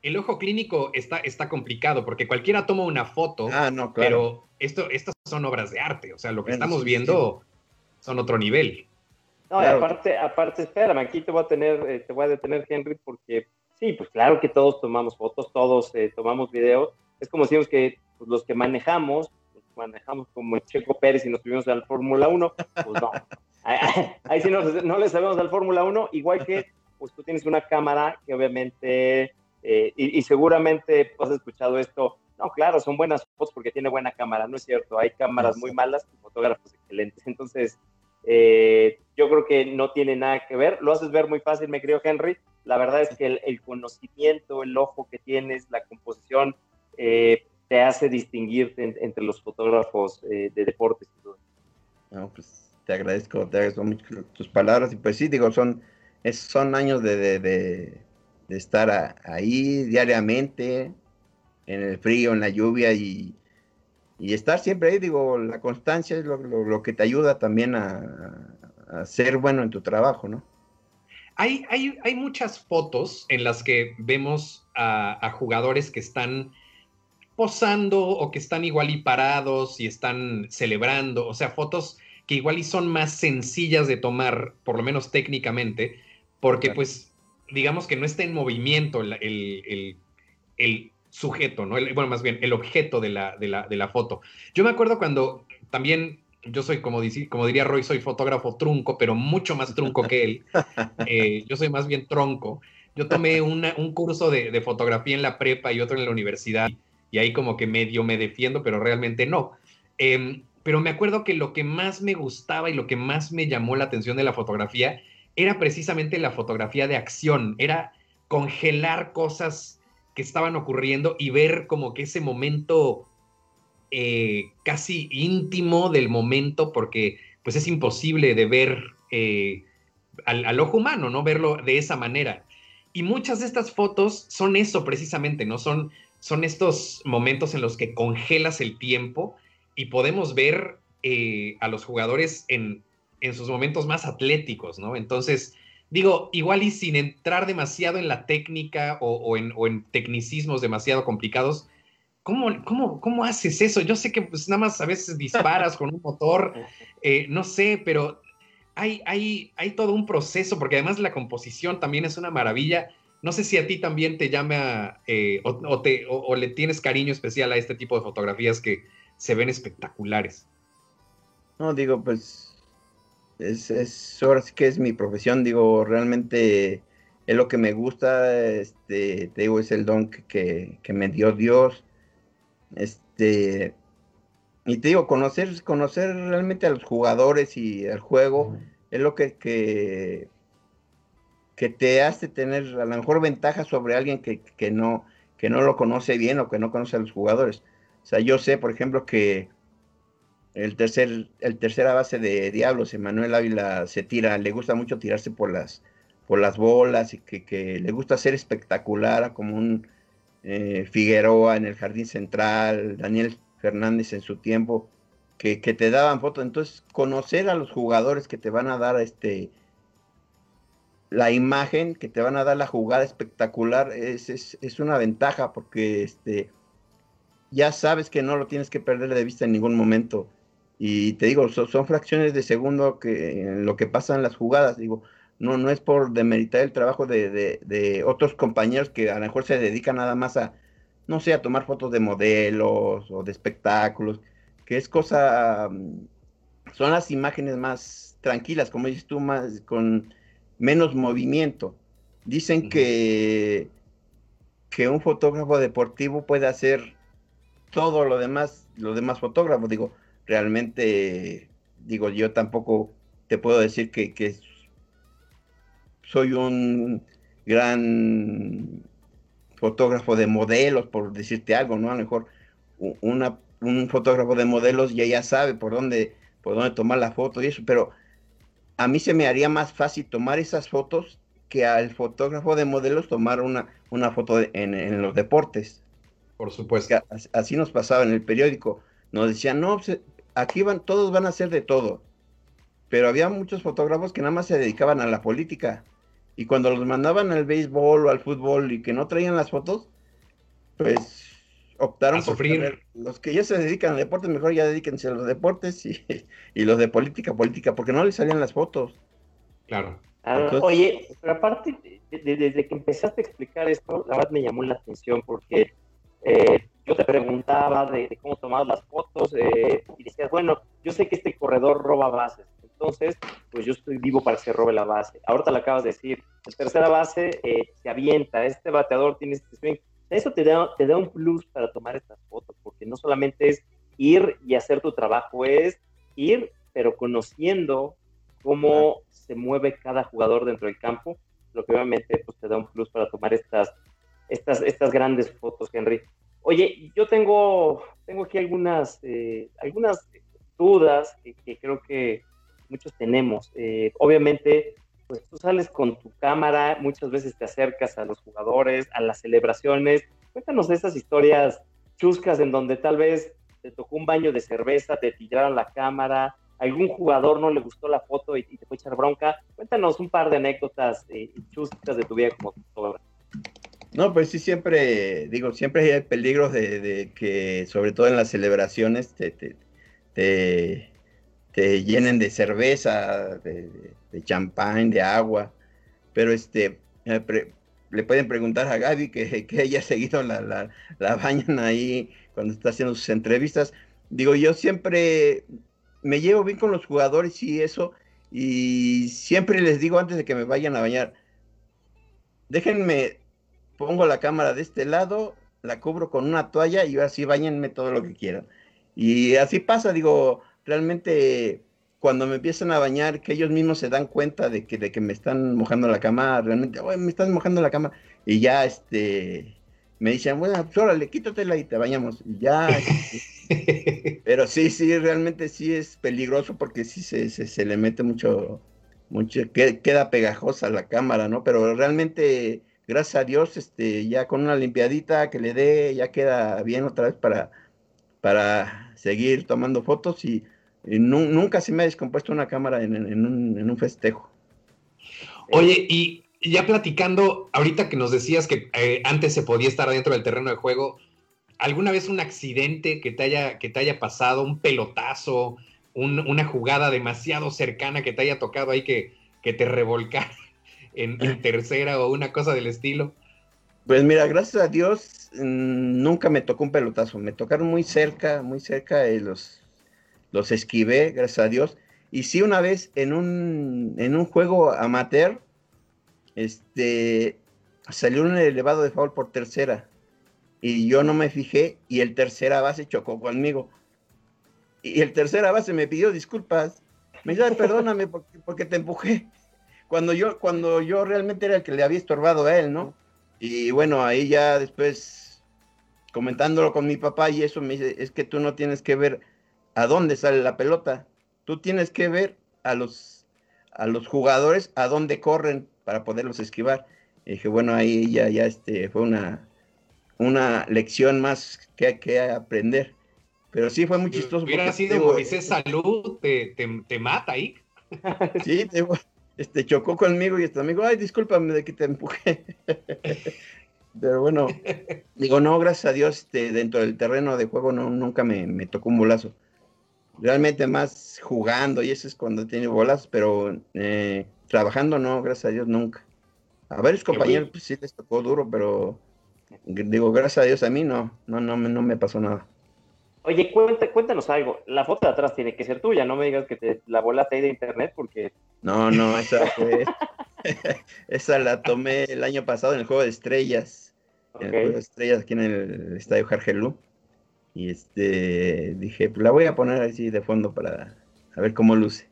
el ojo clínico está, está complicado porque cualquiera toma una foto, ah, no, pero esto, estas son obras de arte, o sea, lo que estamos viendo son otro nivel. No, aparte, aparte, espérame, aquí te voy a tener, eh, te voy a detener, Henry, porque sí, pues claro que todos tomamos fotos, todos eh, tomamos videos. Es como decimos que pues, los que manejamos, manejamos como Checo Pérez y nos subimos al Fórmula 1, pues no. Ahí, sí no, le sabemos al Fórmula 1, igual que pues tú tienes una cámara que obviamente, eh, y, seguramente has escuchado esto, no, claro, son buenas fotos porque tiene buena cámara, no es cierto, hay cámaras muy malas y fotógrafos excelentes. Entonces, eh, yo creo que no tiene nada que ver, lo haces ver muy fácil, me creo Henry, la verdad es que el, conocimiento, el ojo que tienes, la composición, eh, te hace distinguirte entre los fotógrafos eh, de deportes. No, pues te agradezco, te agradezco mucho tus palabras y pues sí, digo, son, son años de, estar ahí diariamente, en el frío, en la lluvia y, estar siempre ahí, digo, la constancia es lo, que te ayuda también a, ser bueno en tu trabajo, ¿no? Hay, hay, hay muchas fotos en las que vemos a jugadores que están posando o que están igual y parados y están celebrando, o sea, fotos que igual y son más sencillas de tomar, por lo menos técnicamente, porque pues digamos que no está en movimiento el, sujeto, ¿no? bueno, más bien el objeto de la, de, la, foto. Yo me acuerdo cuando también, yo soy como, como diría Roy, soy fotógrafo trunco, pero mucho más trunco que él. Eh, yo soy más bien tronco. Yo tomé un curso de, de, fotografía en la prepa y otro en la universidad y ahí como que medio me defiendo, pero realmente no. Em, pero me acuerdo que lo que más me gustaba y lo que más me llamó la atención de la fotografía era precisamente la fotografía de acción, era congelar cosas que estaban ocurriendo y ver como que ese momento eh, casi íntimo del momento, porque pues es imposible de ver eh, al, al, ojo humano, ¿no? Verlo de esa manera. Y muchas de estas fotos son eso precisamente, ¿no? Son son estos momentos en los que congelas el tiempo y podemos ver eh, a los jugadores en, sus momentos más atléticos, ¿no? Entonces, digo, igual y sin entrar demasiado en la técnica o, en, tecnicismos demasiado complicados, ¿cómo, cómo, cómo haces eso? Yo sé que pues nada más a veces disparas con un motor, eh, no sé, pero hay, hay, hay todo un proceso, porque además la composición también es una maravilla No sé si a ti también te llama eh, o, te, o, le tienes cariño especial a este tipo de fotografías que se ven espectaculares. No, digo, pues es, es ahora sí que es mi profesión, digo, realmente es lo que me gusta, este, te digo, es el don que, que, me dio Dios. Este, y te digo, conocer, conocer realmente a los jugadores y el juego es lo que, que, que, te hace tener a lo mejor ventaja sobre alguien que, que, no, que no lo conoce bien o que no conoce a los jugadores. O sea, yo sé, por ejemplo, que el tercer, el tercera base de Diablos, Emanuel Ávila, se tira, le gusta mucho tirarse por las, por las bolas y que, le gusta ser espectacular, como un eh, Figueroa en el Jardín Central, Daniel Fernández en su tiempo, que, te daban fotos. Entonces, conocer a los jugadores que te van a dar este la imagen, que te van a dar la jugada espectacular, es, es, una ventaja porque este, ya sabes que no lo tienes que perder de vista en ningún momento. Y te digo, son, fracciones de segundo que en lo que pasa en las jugadas. Digo, no, no es por demeritar el trabajo de, otros compañeros que a lo mejor se dedican nada más a, no sé, a tomar fotos de modelos o de espectáculos, que es cosa, mm, son las imágenes más tranquilas, como dices tú, más con menos movimiento. Dicen que, que un fotógrafo deportivo puede hacer todo lo demás, los demás fotógrafos. Digo, realmente, digo, yo tampoco te puedo decir que, que soy un gran fotógrafo de modelos, por decirte algo, ¿no? A lo mejor una, un fotógrafo de modelos ya ya sabe por dónde, por dónde tomar la foto y eso, pero a mí se me haría más fácil tomar esas fotos que al fotógrafo de modelos tomar una, una foto en, los deportes. Por supuesto. así nos pasaba en el periódico. Nos decían, no, pues, aquí van, todos van a hacer de todo. Pero había muchos fotógrafos que nada más se dedicaban a la política. Y cuando los mandaban al béisbol o al fútbol y que no traían las fotos, pues optaron por sufrir. los que ya se dedican al deporte, mejor ya dedíquense a los deportes y, los de política, política, porque no les salían las fotos. Claro. Ah, oye, pero aparte, desde que empezaste a explicar esto, la verdad me llamó la atención porque eh, yo te preguntaba de, cómo tomabas las fotos eh, y decías, bueno, yo sé que este corredor roba bases, entonces, pues yo estoy vivo para que se robe la base. Ahorita lo acabas de decir, la tercera base eh, se avienta, este bateador tiene este swing. Eso te da, te da un plus para tomar estas fotos, porque no solamente es ir y hacer tu trabajo, es ir, pero conociendo cómo se mueve cada jugador dentro del campo, lo que obviamente pues, te da un plus para tomar estas, estas, estas grandes fotos, Henry. Oye, yo tengo, tengo aquí algunas, eh, algunas dudas que creo que muchos tenemos. Eh, obviamente, pues tú sales con tu cámara, muchas veces te acercas a los jugadores, a las celebraciones. Cuéntanos de esas historias chuscas en donde tal vez te tocó un baño de cerveza, te tiraron la cámara, algún jugador no le gustó la foto y, te fue a echar bronca. Cuéntanos un par de anécdotas eh, chuscas de tu vida como fotógrafo. No, pues sí, siempre, digo, siempre hay peligros de, que, sobre todo en las celebraciones, te, te, llenen de cerveza, de, champán, de agua. Pero este, eh, le pueden preguntar a Gaby que, que ella seguido la, la, la bañan ahí cuando está haciendo sus entrevistas. Digo, yo siempre me llevo bien con los jugadores y eso, y siempre les digo antes de que me vayan a bañar, déjenme, pongo la cámara de este lado, la cubro con una toalla y así bañenme todo lo que quieran. Y así pasa, digo, realmente cuando me empiezan a bañar, que ellos mismos se dan cuenta de que, de que me están mojando la cama, realmente, oye, me están mojando la cama, y ya este me dicen, bueno, pues órale, quítatela y te bañamos, y ya. Pero sí, sí, realmente sí es peligroso porque sí se, se, le mete mucho, mucho, queda pegajosa la cámara, ¿no? Pero realmente, gracias a Dios, este, ya con una limpiadita que le dé, ya queda bien otra vez para, para seguir tomando fotos y nunca se me ha descompuesto una cámara en, un, festejo. Oye, y ya platicando, ahorita que nos decías que eh, antes se podía estar dentro del terreno de juego, ¿alguna vez un accidente que te haya, que te haya pasado, un pelotazo, una jugada demasiado cercana que te haya tocado ahí que, que te revolcara? en, tercera o una cosa del estilo? Pues mira, gracias a Dios mm, nunca me tocó un pelotazo. Me tocaron muy cerca, muy cerca y los, los esquivé, gracias a Dios. Y sí, una vez en un, en un juego amateur, este, salió un elevado de foul por tercera. Y yo no me fijé y el tercera base chocó conmigo. Y el tercera base me pidió disculpas. Me dijo, perdóname porque, porque, te empujé. Cuando yo, cuando yo realmente era el que le había estorbado a él, ¿no? Y bueno, ahí ya después, comentándolo con mi papá y eso, me dice, es que tú no tienes que ver a dónde sale la pelota. Tú tienes que ver a los, a los jugadores a dónde corren para poderlos esquivar. Y dije, bueno, ahí ya, ya este, fue una, una lección más que hay que aprender. Pero sí fue muy chistoso. Hubiera sido Moisés Salud, te, te, mata ahí. Sí, este, chocó conmigo y este amigo, ay, discúlpame de que te empujé. Pero bueno, digo, no, gracias a Dios, este, dentro del terreno de juego no, nunca me, me tocó un bolazo realmente más jugando y eso es cuando tiene bolas, pero eh, trabajando no, gracias a Dios nunca. A varios compañeros pues, sí les tocó duro, pero digo, gracias a Dios a mí no, no, no, no me pasó nada. Oye, cuéntanos algo. La foto de atrás tiene que ser tuya, no me digas que te la volaste ahí de internet porque... No, no, esa esa la tomé el año pasado en el Juego de Estrellas. En el Juego de Estrellas aquí en el Estadio Jargelú. Y este, dije, pues la voy a poner así de fondo para ver cómo luce.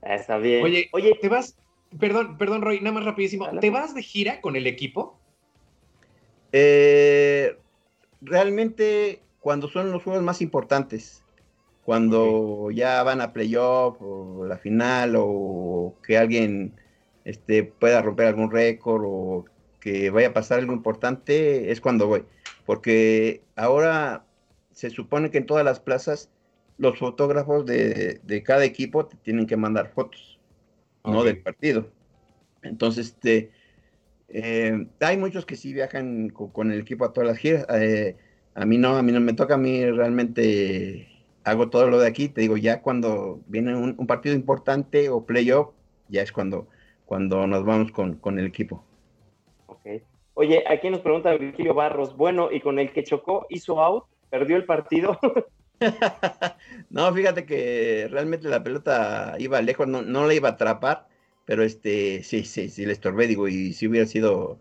Ah, está bien. Oye, oye, te vas, perdón, perdón, Roy, nada más rapidísimo. ¿Te vas de gira con el equipo? Eh, realmente cuando son los juegos más importantes, cuando ya van a playoff o la final o que alguien este, pueda romper algún récord o que vaya a pasar algo importante, es cuando voy. Porque ahora se supone que en todas las plazas los fotógrafos de, cada equipo te tienen que mandar fotos, no del partido. Entonces, este, eh, hay muchos que sí viajan con, el equipo a todas las giras. Eh, a mí no, a mí no me toca, a mí realmente hago todo lo de aquí. Te digo, ya cuando viene un, partido importante o playoff, ya es cuando, cuando nos vamos con, con el equipo. Ok. Oye, aquí nos pregunta Virgilio Barros, bueno, ¿y con el que chocó hizo out? Perdió el partido. no, fíjate que realmente la pelota iba lejos, no, no la iba a atrapar, pero este, sí, sí, sí, le estorbé, digo, y si hubiera sido,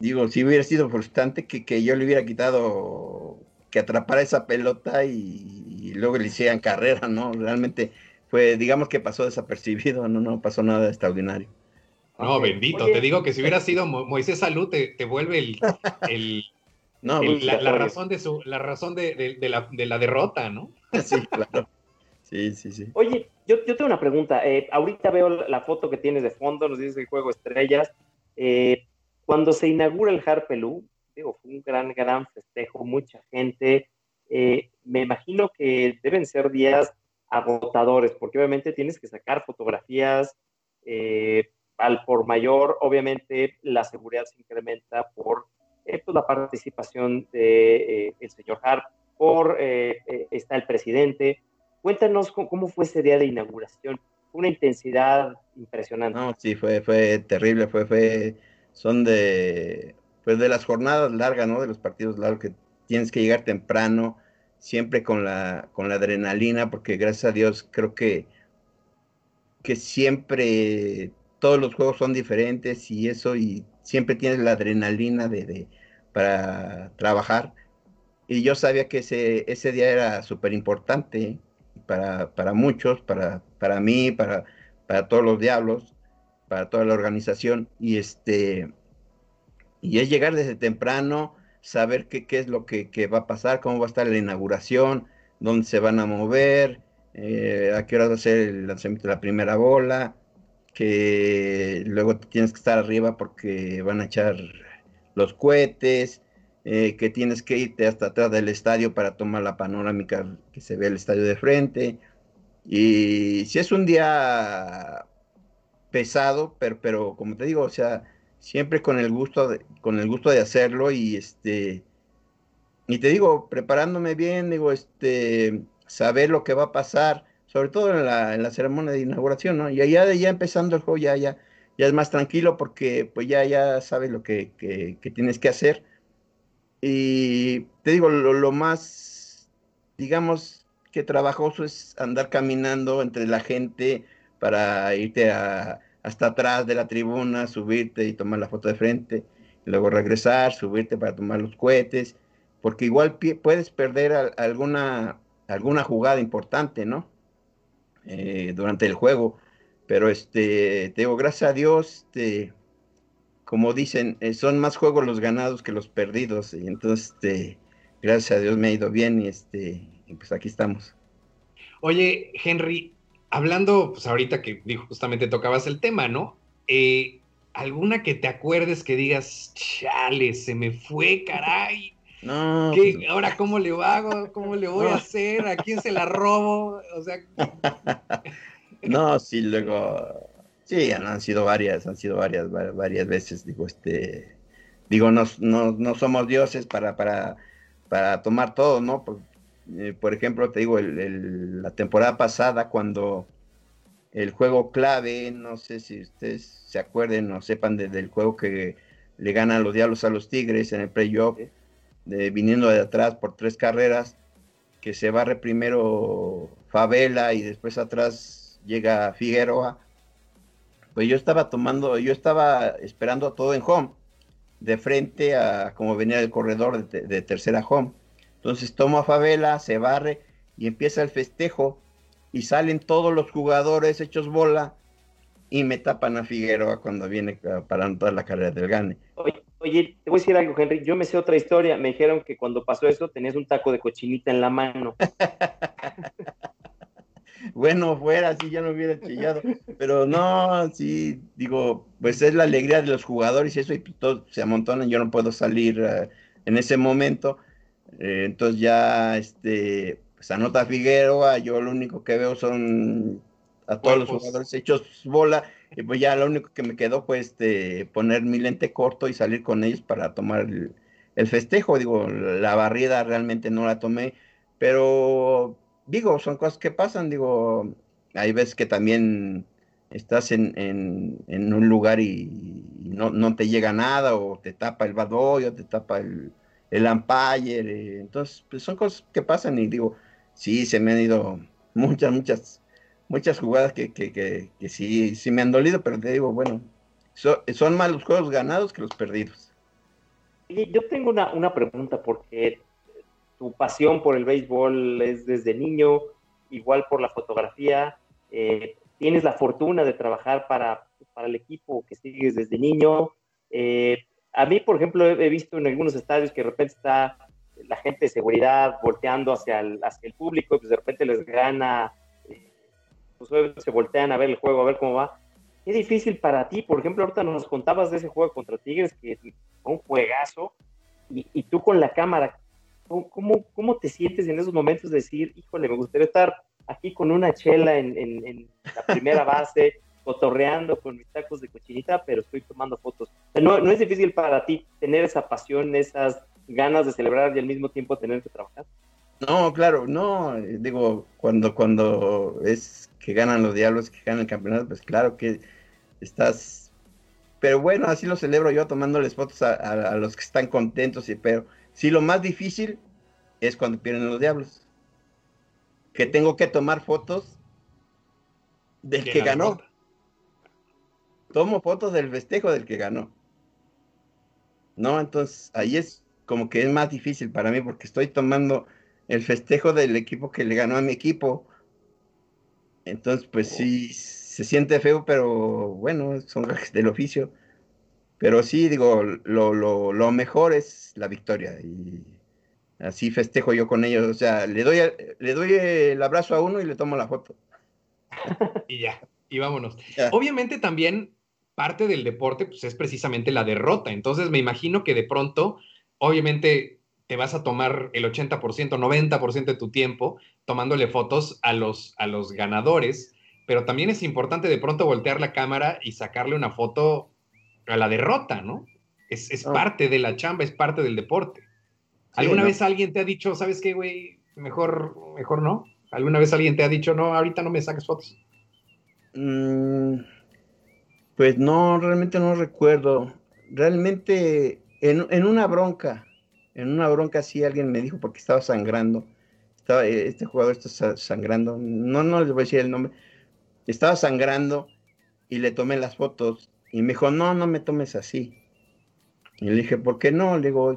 digo, si hubiera sido frustrante que, yo le hubiera quitado que atrapara esa pelota y, luego le hicieran carrera, ¿no? Realmente fue, digamos que pasó desapercibido, no, no pasó nada extraordinario. No, bendito, te digo que si hubiera sido Moisés Salud, te, te vuelve el, no, pues, la, razón de su, la razón de, la, derrota, ¿no? Sí, claro. Sí, sí, sí. Oye, yo, tengo una pregunta. Eh, ahorita veo la foto que tienes de fondo, nos dices el juego estrellas. Eh, cuando se inaugura el Harpelú, digo, fue un gran, gran festejo, mucha gente. Eh, me imagino que deben ser días agotadores, porque obviamente tienes que sacar fotografías al por mayor, obviamente la seguridad se incrementa por eh, pues, la participación de eh, señor Hart, por eh, está el presidente. Cuéntanos cómo, fue ese día de inauguración. Una intensidad impresionante. No, sí, fue, fue terrible, fue, fue, son de, pues de las jornadas largas, ¿no? De los partidos largos que tienes que llegar temprano, siempre con la, con la adrenalina, porque gracias a Dios creo que, que siempre todos los juegos son diferentes y eso, y siempre tienes la adrenalina de, para trabajar. Y yo sabía que ese, ese día era súper importante para, para, muchos, para, para mí, para, para todos los diablos, para toda la organización. Y este y es llegar desde temprano, saber qué, qué es lo que, va a pasar, cómo va a estar la inauguración, dónde se van a mover, eh, a qué hora va a ser el lanzamiento de la primera bola, que luego tienes que estar arriba porque van a echar los cohetes, eh, que tienes que irte hasta atrás del estadio para tomar la panorámica que se ve el estadio de frente. Y si es un día pesado, pero, como te digo, o sea, siempre con el gusto de, con el gusto de hacerlo y este y te digo, preparándome bien, digo, este, saber lo que va a pasar, sobre todo en la, en la ceremonia de inauguración, ¿no? Y allá de ya empezando el juego, ya, ya, ya es más tranquilo porque pues ya, ya sabes lo que, tienes que hacer. Y te digo, lo, más, digamos, que trabajoso es andar caminando entre la gente para irte hasta atrás de la tribuna, subirte y tomar la foto de frente, luego regresar, subirte para tomar los cohetes, porque igual puedes perder alguna, alguna jugada importante, ¿no? Eh, durante el juego. Pero este, te digo, gracias a Dios, este, como dicen, eh, son más juegos los ganados que los perdidos. Y entonces, este, gracias a Dios me ha ido bien y este, pues aquí estamos. Oye, Henry, hablando, pues ahorita que dijo, justamente tocabas el tema, ¿no? Eh, ¿Alguna que te acuerdes que digas, chale, se me fue, caray? No. ¿Qué, pues, ahora, ¿cómo le hago? ¿Cómo le voy a hacer? ¿A quién se la robo? O sea. no, sí, luego. Sí, han sido varias, han sido varias, varias veces. Digo, este. Digo, no, no, somos dioses para, para, para tomar todo, ¿no? Por, eh, por ejemplo, te digo, el, la temporada pasada, cuando el juego clave, no sé si ustedes se acuerden o sepan del juego que le ganan los Diablos a los Tigres en el playoff viniendo de atrás por tres carreras, que se barre primero Favela y después atrás llega Figueroa. Pues yo estaba tomando, yo estaba esperando a todo en home, de frente a como venía el corredor de, de tercera home. Entonces tomo a Favela, se barre y empieza el festejo y salen todos los jugadores hechos bola y me tapan a Figueroa cuando viene para anotar la carrera del Gane. Te voy a decir algo, Henry. Yo me sé otra historia. Me dijeron que cuando pasó eso tenías un taco de cochinita en la mano. bueno, fuera, sí, ya no hubiera chillado. Pero no, sí, digo, pues es la alegría de los jugadores y eso, y todos se amontonan. Yo no puedo salir eh, en ese momento. Eh, entonces ya, este, pues anota Figueroa. Yo lo único que veo son a todos los jugadores hechos bola y pues ya lo único que me quedó fue este, poner mi lente corto y salir con ellos para tomar el, festejo. Digo, la barrida realmente no la tomé, pero digo, son cosas que pasan. Digo, hay veces que también estás en, en, un lugar y, no, no, te llega nada, o te tapa el badoy, o te tapa el, el umpire. entonces, pues son cosas que pasan y digo, sí, se me han ido muchas, muchas muchas jugadas que, que, que, sí, sí me han dolido, pero te digo, bueno, son más los juegos ganados que los perdidos. Yo tengo una, una pregunta, porque tu pasión por el béisbol es desde niño, igual por la fotografía, eh, tienes la fortuna de trabajar para, para, el equipo que sigues desde niño. Eh, a mí, por ejemplo, he, visto en algunos estadios que de repente está la gente de seguridad volteando hacia el, hacia el público y pues de repente les gana pues se voltean a ver el juego, a ver cómo va. Qué difícil para ti, por ejemplo, ahorita nos contabas de ese juego contra Tigres, que fue un juegazo, y, tú con la cámara, ¿cómo, ¿cómo, te sientes en esos momentos de decir, híjole, me gustaría estar aquí con una chela en, la primera base, cotorreando con mis tacos de cochinita, pero estoy tomando fotos? no, no es difícil para ti tener esa pasión, esas ganas de celebrar y al mismo tiempo tener que trabajar. No, claro, no, digo, cuando, cuando es que ganan los diablos, que ganan el campeonato, pues claro que estás, pero bueno, así lo celebro yo tomándoles fotos a, los que están contentos, y, pero sí lo más difícil es cuando pierden los diablos, que tengo que tomar fotos del que ganó. Tomo fotos del festejo del que ganó. No, entonces ahí es como que es más difícil para mí porque estoy tomando el festejo del equipo que le ganó a mi equipo. Entonces, pues sí, se siente feo, pero bueno, son del oficio. Pero sí, digo, lo, lo, mejor es la victoria. Y así festejo yo con ellos. O sea, le doy, le doy el abrazo a uno y le tomo la foto. y ya, y vámonos. Obviamente también parte del deporte pues, es precisamente la derrota. Entonces me imagino que de pronto, obviamente te vas a tomar el 80%, 90% de tu tiempo tomándole fotos a los, a los ganadores, pero también es importante de pronto voltear la cámara y sacarle una foto a la derrota, ¿no? Es, ah. parte de la chamba, es parte del deporte. ¿Alguna vez alguien te ha dicho, sabes qué, güey, mejor, mejor no? ¿Alguna vez alguien te ha dicho, no, ahorita no me saques fotos? Mm, Pues no, realmente no recuerdo. Realmente en, una bronca, en una bronca sí alguien me dijo porque estaba sangrando. Estaba, eh, este jugador está sangrando. No, no les voy a decir el nombre. Estaba sangrando y le tomé las fotos y me dijo, no, no me tomes así. Y le dije, ¿por qué no? Le digo,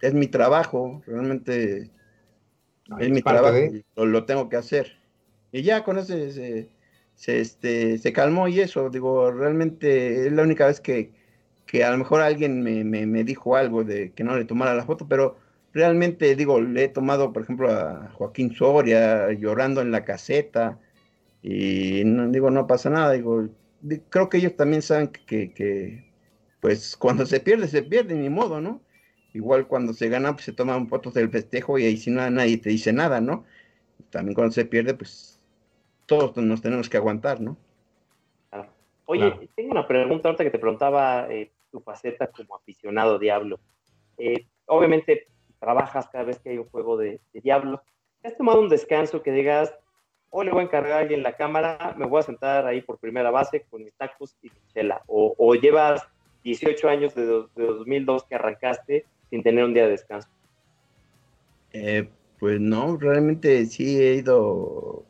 es mi trabajo, realmente es mi trabajo, lo, tengo que hacer. Y ya con eso se, este, se calmó y eso, digo, realmente es la única vez que, a lo mejor alguien me, dijo algo de que no le tomara la foto, pero realmente, digo, le he tomado, por ejemplo, a Joaquín Soria llorando en la caseta y no, digo, no pasa nada, digo, creo que ellos también saben que, que, pues cuando se pierde, se pierde, ni modo, ¿no? Igual cuando se gana, pues se toman fotos del festejo y ahí si no nadie te dice nada, ¿no? También cuando se pierde, pues todos nos tenemos que aguantar, ¿no? Oye, tengo una pregunta ahorita que te preguntaba eh, tu faceta como aficionado Diablo. Eh, obviamente trabajas cada vez que hay un juego de, Diablo. ¿Has tomado un descanso que digas, hoy le voy a encargar a alguien la cámara, me voy a sentar ahí por primera base con mis tacos y mi chela? O, o llevas 18 años de, de 2002 que arrancaste sin tener un día de descanso? Eh, pues no, realmente sí he ido.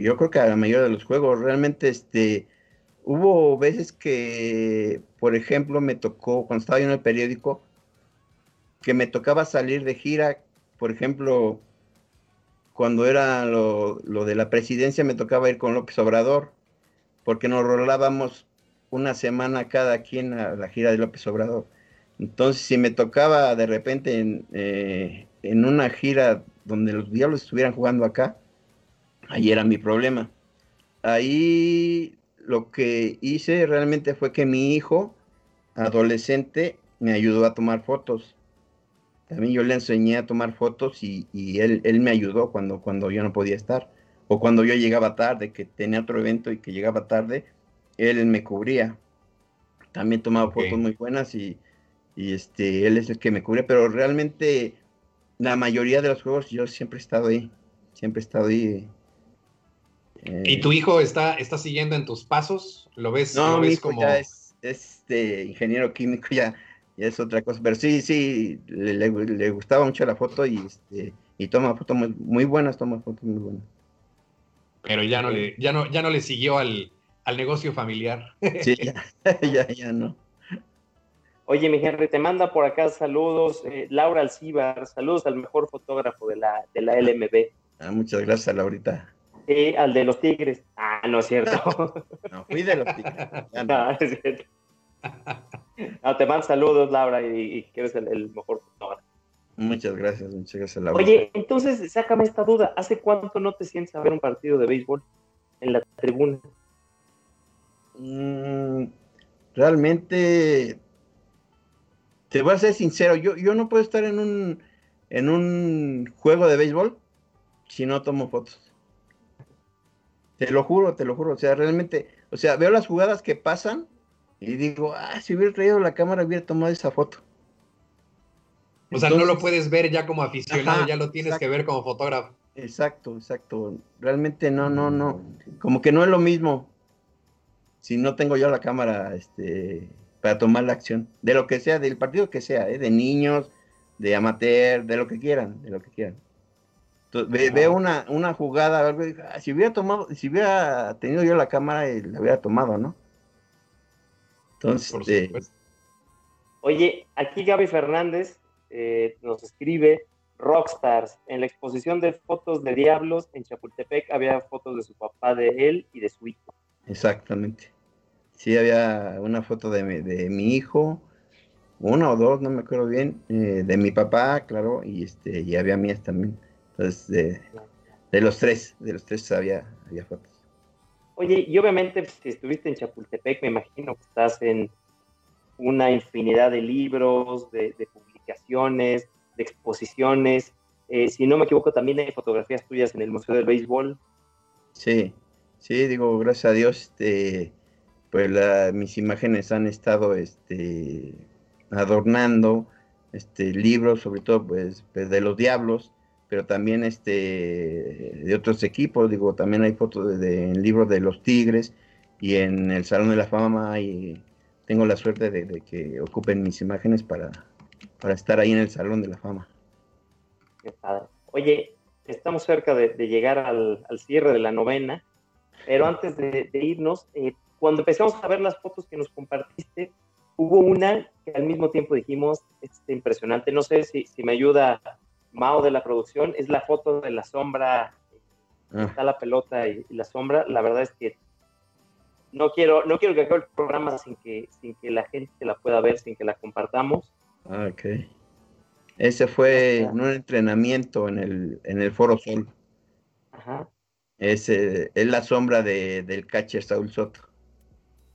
yo creo que a la mayoría de los juegos, realmente este. Hubo veces que, por ejemplo, me tocó, cuando estaba yo en el periódico, que me tocaba salir de gira, por ejemplo, cuando era lo, lo de la presidencia, me tocaba ir con López Obrador, porque nos rolábamos una semana cada quien a la gira de López Obrador. Entonces, si me tocaba de repente en, eh, en una gira donde los diablos estuvieran jugando acá, ahí era mi problema. Ahí lo que hice realmente fue que mi hijo, adolescente, me ayudó a tomar fotos. También yo le enseñé a tomar fotos y, y él, él, me ayudó cuando, cuando yo no podía estar. O cuando yo llegaba tarde, que tenía otro evento y que llegaba tarde, él me cubría. También tomaba fotos muy buenas y, este, él es el que me cubre, pero realmente la mayoría de los juegos yo siempre he estado ahí, siempre he estado ahí. ¿Y tu hijo está, está siguiendo en tus pasos? ¿Lo ves, no, mi hijo Ya es, este, ingeniero químico, ya, es otra cosa, pero sí, sí, le, gustaba mucho la foto y, este, y toma fotos muy, muy, buenas, toma fotos muy buenas. Pero ya no le, ya no, ya no le siguió al, al negocio familiar. Sí, ya, ya, no. Oye, mi Henry, te manda por acá saludos. Eh, Laura Alcíbar, saludos al mejor fotógrafo de la, de la LMB. Ah, muchas gracias, Laurita. Sí, al de los Tigres. Ah, no es cierto. no, fui de los Tigres. no. es cierto. No, te mando saludos, Laura, y, que eres el, mejor. Muchas gracias, muchas gracias, Laura. Oye, entonces, sácame esta duda. ¿Hace cuánto no te sientes a ver un partido de béisbol en la tribuna? Mm, realmente, te voy a ser sincero, yo, yo no puedo estar en un, en un juego de béisbol si no tomo fotos. Te lo juro, te lo juro. O sea, realmente, o sea, veo las jugadas que pasan y digo, ah, si hubiera traído la cámara, hubiera tomado esa foto. O sea, no lo puedes ver ya como aficionado, ya lo tienes que ver como fotógrafo. Exacto, exacto. Realmente no, no, no. Como que no es lo mismo si no tengo yo la cámara este, para tomar la acción, de lo que sea, del partido que sea, ¿eh? de niños, de amateur, de lo que quieran, de lo que quieran. Veo una, una jugada, algo, ah, si hubiera tomado, si hubiera tenido yo la cámara, eh, la hubiera tomado, ¿no? Entonces, eh, oye, aquí Gaby Fernández eh, nos escribe Rockstars. En la exposición de fotos de Diablos en Chapultepec había fotos de su papá, de él y de su hijo. Exactamente. Sí, había una foto de mi, de mi hijo, una o dos, no me acuerdo bien, eh, de mi papá, claro, y este y había mías también. Entonces, de, los tres, de los tres había, había fotos. Oye, y obviamente pues, si estuviste en Chapultepec, me imagino que estás en una infinidad de libros, de, publicaciones, de exposiciones. Eh, si no me equivoco, también hay fotografías tuyas en el Museo del Béisbol. Sí, Sí, digo, gracias a Dios, este, pues mis imágenes han estado este, adornando este, libros, sobre todo pues, pues, de los diablos, pero también este, de otros equipos, digo, también hay fotos de, en libros de los Tigres y en el Salón de la Fama y tengo la suerte de, que ocupen mis imágenes para, para estar ahí en el Salón de la Fama. Qué padre. Oye, estamos cerca de, llegar al, cierre de la novena, pero antes de, irnos, eh, cuando empezamos a ver las fotos que nos compartiste, hubo una que al mismo tiempo dijimos, es impresionante, no sé si, si me ayuda Mao de la producción, es la foto de la sombra, ah. está la pelota y, la sombra, la verdad es que no quiero, no quiero que acabe el programa sin que, sin que la gente la pueda ver, sin que la compartamos. Ah, ok. Ese fue en un entrenamiento en el, en el Foro Sol. Ajá. Es, es la sombra de, del catcher Saúl Soto.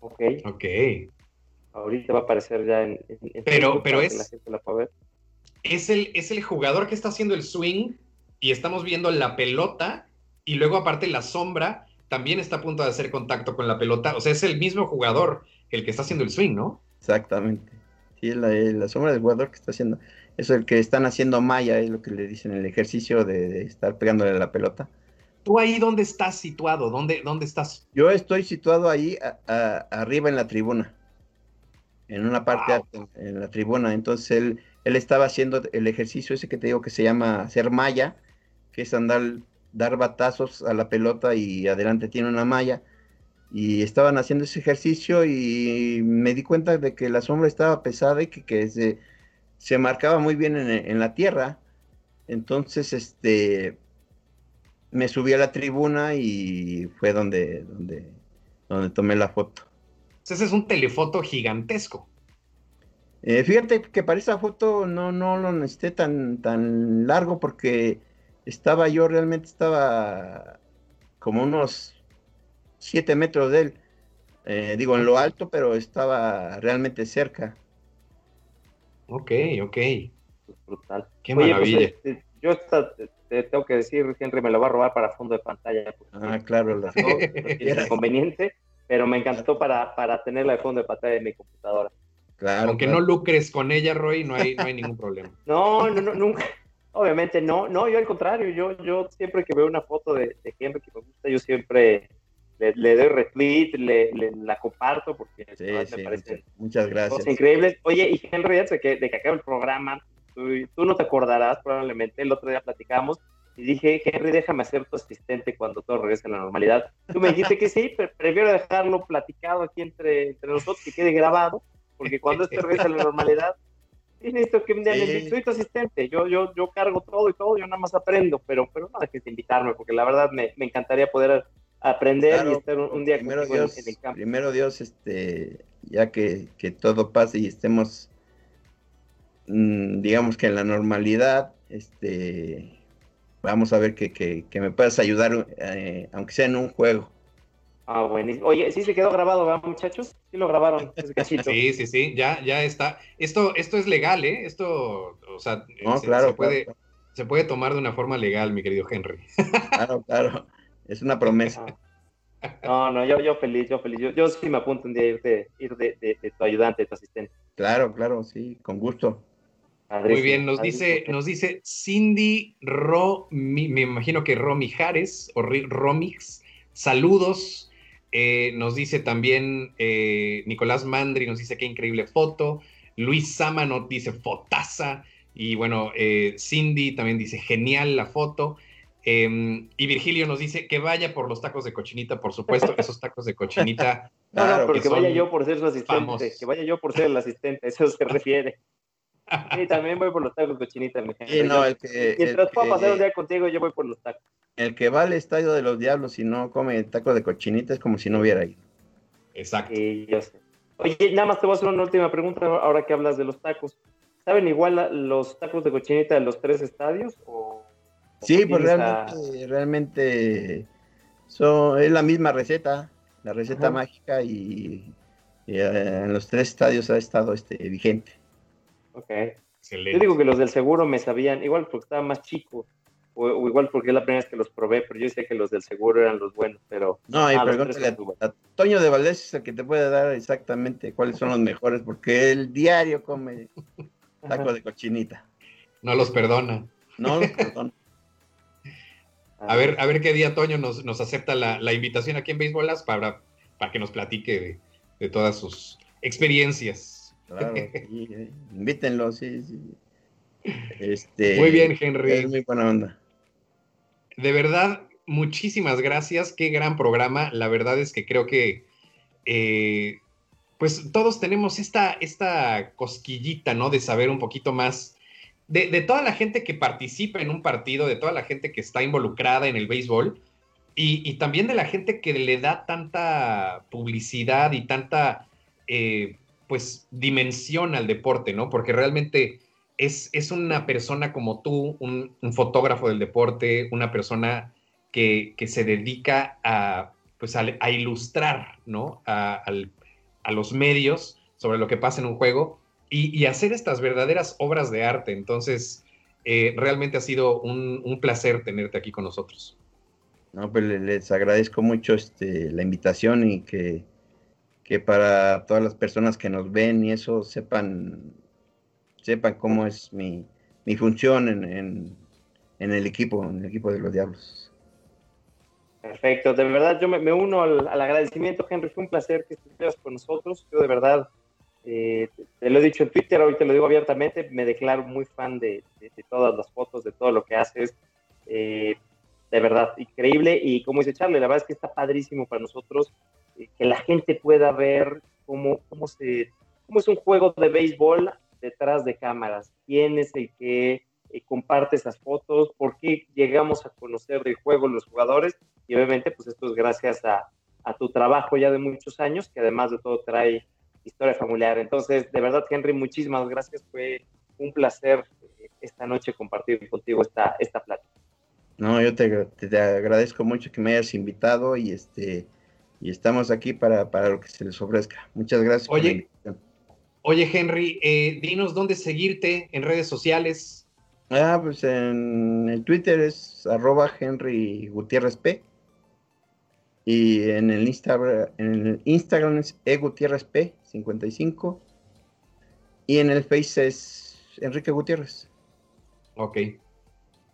Ok. Ok. Ahorita va a aparecer ya en, pero, pero es, Es, el, es el jugador que está haciendo el swing y estamos viendo la pelota y luego aparte la sombra también está a punto de hacer contacto con la pelota. O sea, es el mismo jugador el que está haciendo el swing, ¿no? Exactamente. Sí, la, la sombra del jugador que está haciendo. Es el que están haciendo Maya, es lo que le dicen, el ejercicio de, estar pegándole a la pelota. ¿Tú ahí dónde estás situado? ¿Dónde, dónde estás? Yo estoy situado ahí arriba en la tribuna, en una parte alta, en la tribuna. Entonces él, él estaba haciendo el ejercicio ese que te digo que se llama hacer malla, que es andar, dar batazos a la pelota y adelante tiene una malla. Y estaban haciendo ese ejercicio y me di cuenta de que la sombra estaba pesada y que, que se, se marcaba muy bien en, la tierra. Entonces, este, me subí a la tribuna y fue donde, donde, donde tomé la foto. Ese es un telefoto gigantesco. Eh, fíjate que para esa foto no, no lo necesité tan, tan largo porque estaba yo realmente estaba como unos siete metros de él. Eh, digo, en lo alto, pero estaba realmente cerca. Ok, ok. Brutal. Qué pues, maravilla. Este, yo te tengo que decir, Henry me lo va a robar para fondo de pantalla. Ah, claro. No, es inconveniente, pero me encantó para, para tenerla de fondo de pantalla de mi computadora. Claro. Aunque no lucres con ella, Roy, no hay, no hay ningún problema. No, no, no, nunca. Obviamente no, no, yo al contrario, yo, yo siempre que veo una foto de, de Henry que me gusta, yo siempre le, doy retweet, le, la comparto porque me parece muchas, gracias. increíbles. Oye, y Henry, de que, de que acabe el programa, tú, no te acordarás probablemente, el otro día platicamos y dije, Henry, déjame ser tu asistente cuando todo regrese a la normalidad. Tú me dijiste que sí, pero prefiero dejarlo platicado aquí entre, entre nosotros, que quede grabado, porque cuando esto regrese a la normalidad, necesito que me digan, soy tu asistente, yo, yo, yo cargo todo y todo, yo nada más aprendo, pero, pero no dejes de invitarme, porque la verdad me, me encantaría poder aprender y estar un, día primero Dios, en el campo. Primero Dios, este, ya que, todo pase y estemos, mm, digamos que en la normalidad, este, vamos a ver que, me puedas ayudar, eh, aunque sea en un juego. Ah, buenísimo. Oye, sí se quedó grabado, ¿verdad, muchachos? Sí lo grabaron, sí, sí, sí, ya, ya está. Esto, esto es legal, ¿eh? Esto, o sea, se, puede, se puede tomar de una forma legal, mi querido Henry. Claro, claro. Es una promesa. No, no, yo, yo feliz, yo feliz. Yo, sí me apunto un día a ir, de, ir de, tu ayudante, de tu asistente. Claro, claro, sí, con gusto. Muy bien, nos dice, nos dice Cindy Ro, me imagino que Ro Mijares o Romix, saludos. Eh, nos dice también eh, Nicolás Mandri, nos dice qué increíble foto. Luis Sama nos dice fotaza. Y bueno, eh, Cindy también dice genial la foto. Em, y Virgilio nos dice que vaya por los tacos de cochinita, por supuesto, esos tacos de cochinita. no, no, pero que, vaya yo por ser su asistente, que vaya yo por ser el asistente, eso se refiere. Sí, también voy por los tacos de cochinita, mi gente. no, el que, Mientras puedo pasar un día contigo, yo voy por los tacos. El que va al estadio de los diablos y no come tacos de cochinita es como si no hubiera ido. Exacto. Sí, yo sé. Oye, nada más te voy a hacer una última pregunta ahora que hablas de los tacos. ¿Saben igual los tacos de cochinita de los tres estadios o Sí, pues realmente, realmente es la misma receta, la receta mágica y, eh, en los tres estadios ha estado este, vigente. Ok. Yo digo que los del seguro me sabían, igual porque estaba más chico, o, igual porque es la primera vez que los probé, pero yo sé que los del seguro eran los buenos, pero... No, y pregúntale a, Toño de Valdés es el que te puede dar exactamente cuáles son los mejores, porque el diario come taco de cochinita. No los perdona. No los perdona. A ver, a ver qué día Toño nos, acepta la, invitación aquí en Béisbolas para, para que nos platique de, todas sus experiencias. Claro, sí, invítenlo, sí, sí. Este, muy bien, Henry. Es muy buena onda. De verdad, muchísimas gracias. Qué gran programa. La verdad es que creo que eh, pues todos tenemos esta, esta cosquillita, ¿no? De saber un poquito más de, toda la gente que participa en un partido, de toda la gente que está involucrada en el béisbol y, también de la gente que le da tanta publicidad y tanta, eh, pues, dimensión al deporte, ¿no? Porque realmente es, es una persona como tú, un, fotógrafo del deporte, una persona que, se dedica a, pues, a, ilustrar, ¿no? A, a los medios sobre lo que pasa en un juego y, hacer estas verdaderas obras de arte. Entonces, eh, realmente ha sido un, placer tenerte aquí con nosotros. No, pues les agradezco mucho este, la invitación y que, que para todas las personas que nos ven y eso sepan, sepan cómo es mi, función en, el equipo, en el equipo de los Diablos. Perfecto, de verdad yo me, uno al, agradecimiento, Henry, fue un placer que estuvieras con nosotros. Yo de verdad eh, te lo he dicho en Twitter, ahorita lo digo abiertamente, me declaro muy fan de, todas las fotos, de todo lo que haces. Eh, de verdad, increíble. Y como dice Charlie, la verdad es que está padrísimo para nosotros eh, que la gente pueda ver cómo, cómo, se, es un juego de béisbol detrás de cámaras. ¿Quién es el que comparte esas fotos? ¿Por qué llegamos a conocer del juego los jugadores? Y obviamente, pues esto es gracias a, a tu trabajo ya de muchos años, que además de todo trae historia familiar. Entonces, de verdad, Henry, muchísimas gracias. Fue un placer eh, esta noche compartir contigo esta, esta plática. No, yo te, te, agradezco mucho que me hayas invitado y este y estamos aquí para, para lo que se les ofrezca. Muchas gracias. Oye, oye Henry, eh, dinos dónde seguirte en redes sociales. Ah, pues en el Twitter es arroba Henry Gutiérrez P. Y en el, Instagram, en el Instagram es egutierrezp55. Y en el Face es Enrique Gutiérrez. Ok,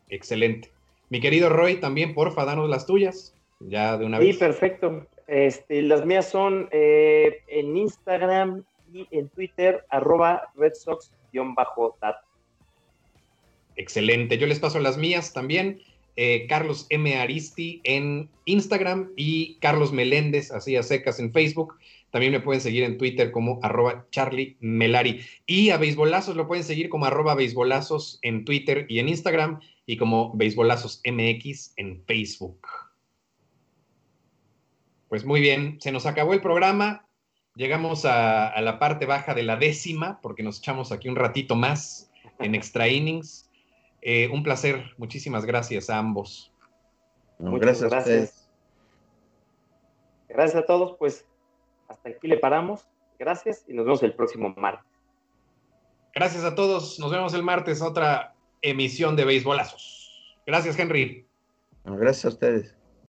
excelente. Mi querido Roy, también, porfa, danos las tuyas, ya de una vez. Sí, perfecto. Este, las mías son eh, en Instagram y en Twitter, arroba redsox-dat. Excelente. Yo les paso las mías también. Eh, Carlos M. Aristi en Instagram y Carlos Meléndez, así a secas en Facebook. También me pueden seguir en Twitter como arroba Charlie Melari. Y a Beisbolazos lo pueden seguir como arroba Beisbolazos en Twitter y en Instagram y como Beisbolazos MX en Facebook. Pues muy bien, se nos acabó el programa. Llegamos a, a la parte baja de la décima porque nos echamos aquí un ratito más en extra innings. Eh, un placer, muchísimas gracias a ambos. Muchas gracias, gracias. Gracias a todos, pues hasta aquí le paramos. Gracias y nos vemos el próximo martes. Gracias a todos, nos vemos el martes, otra emisión de Beisbolazos. Gracias, Henry. Gracias a ustedes.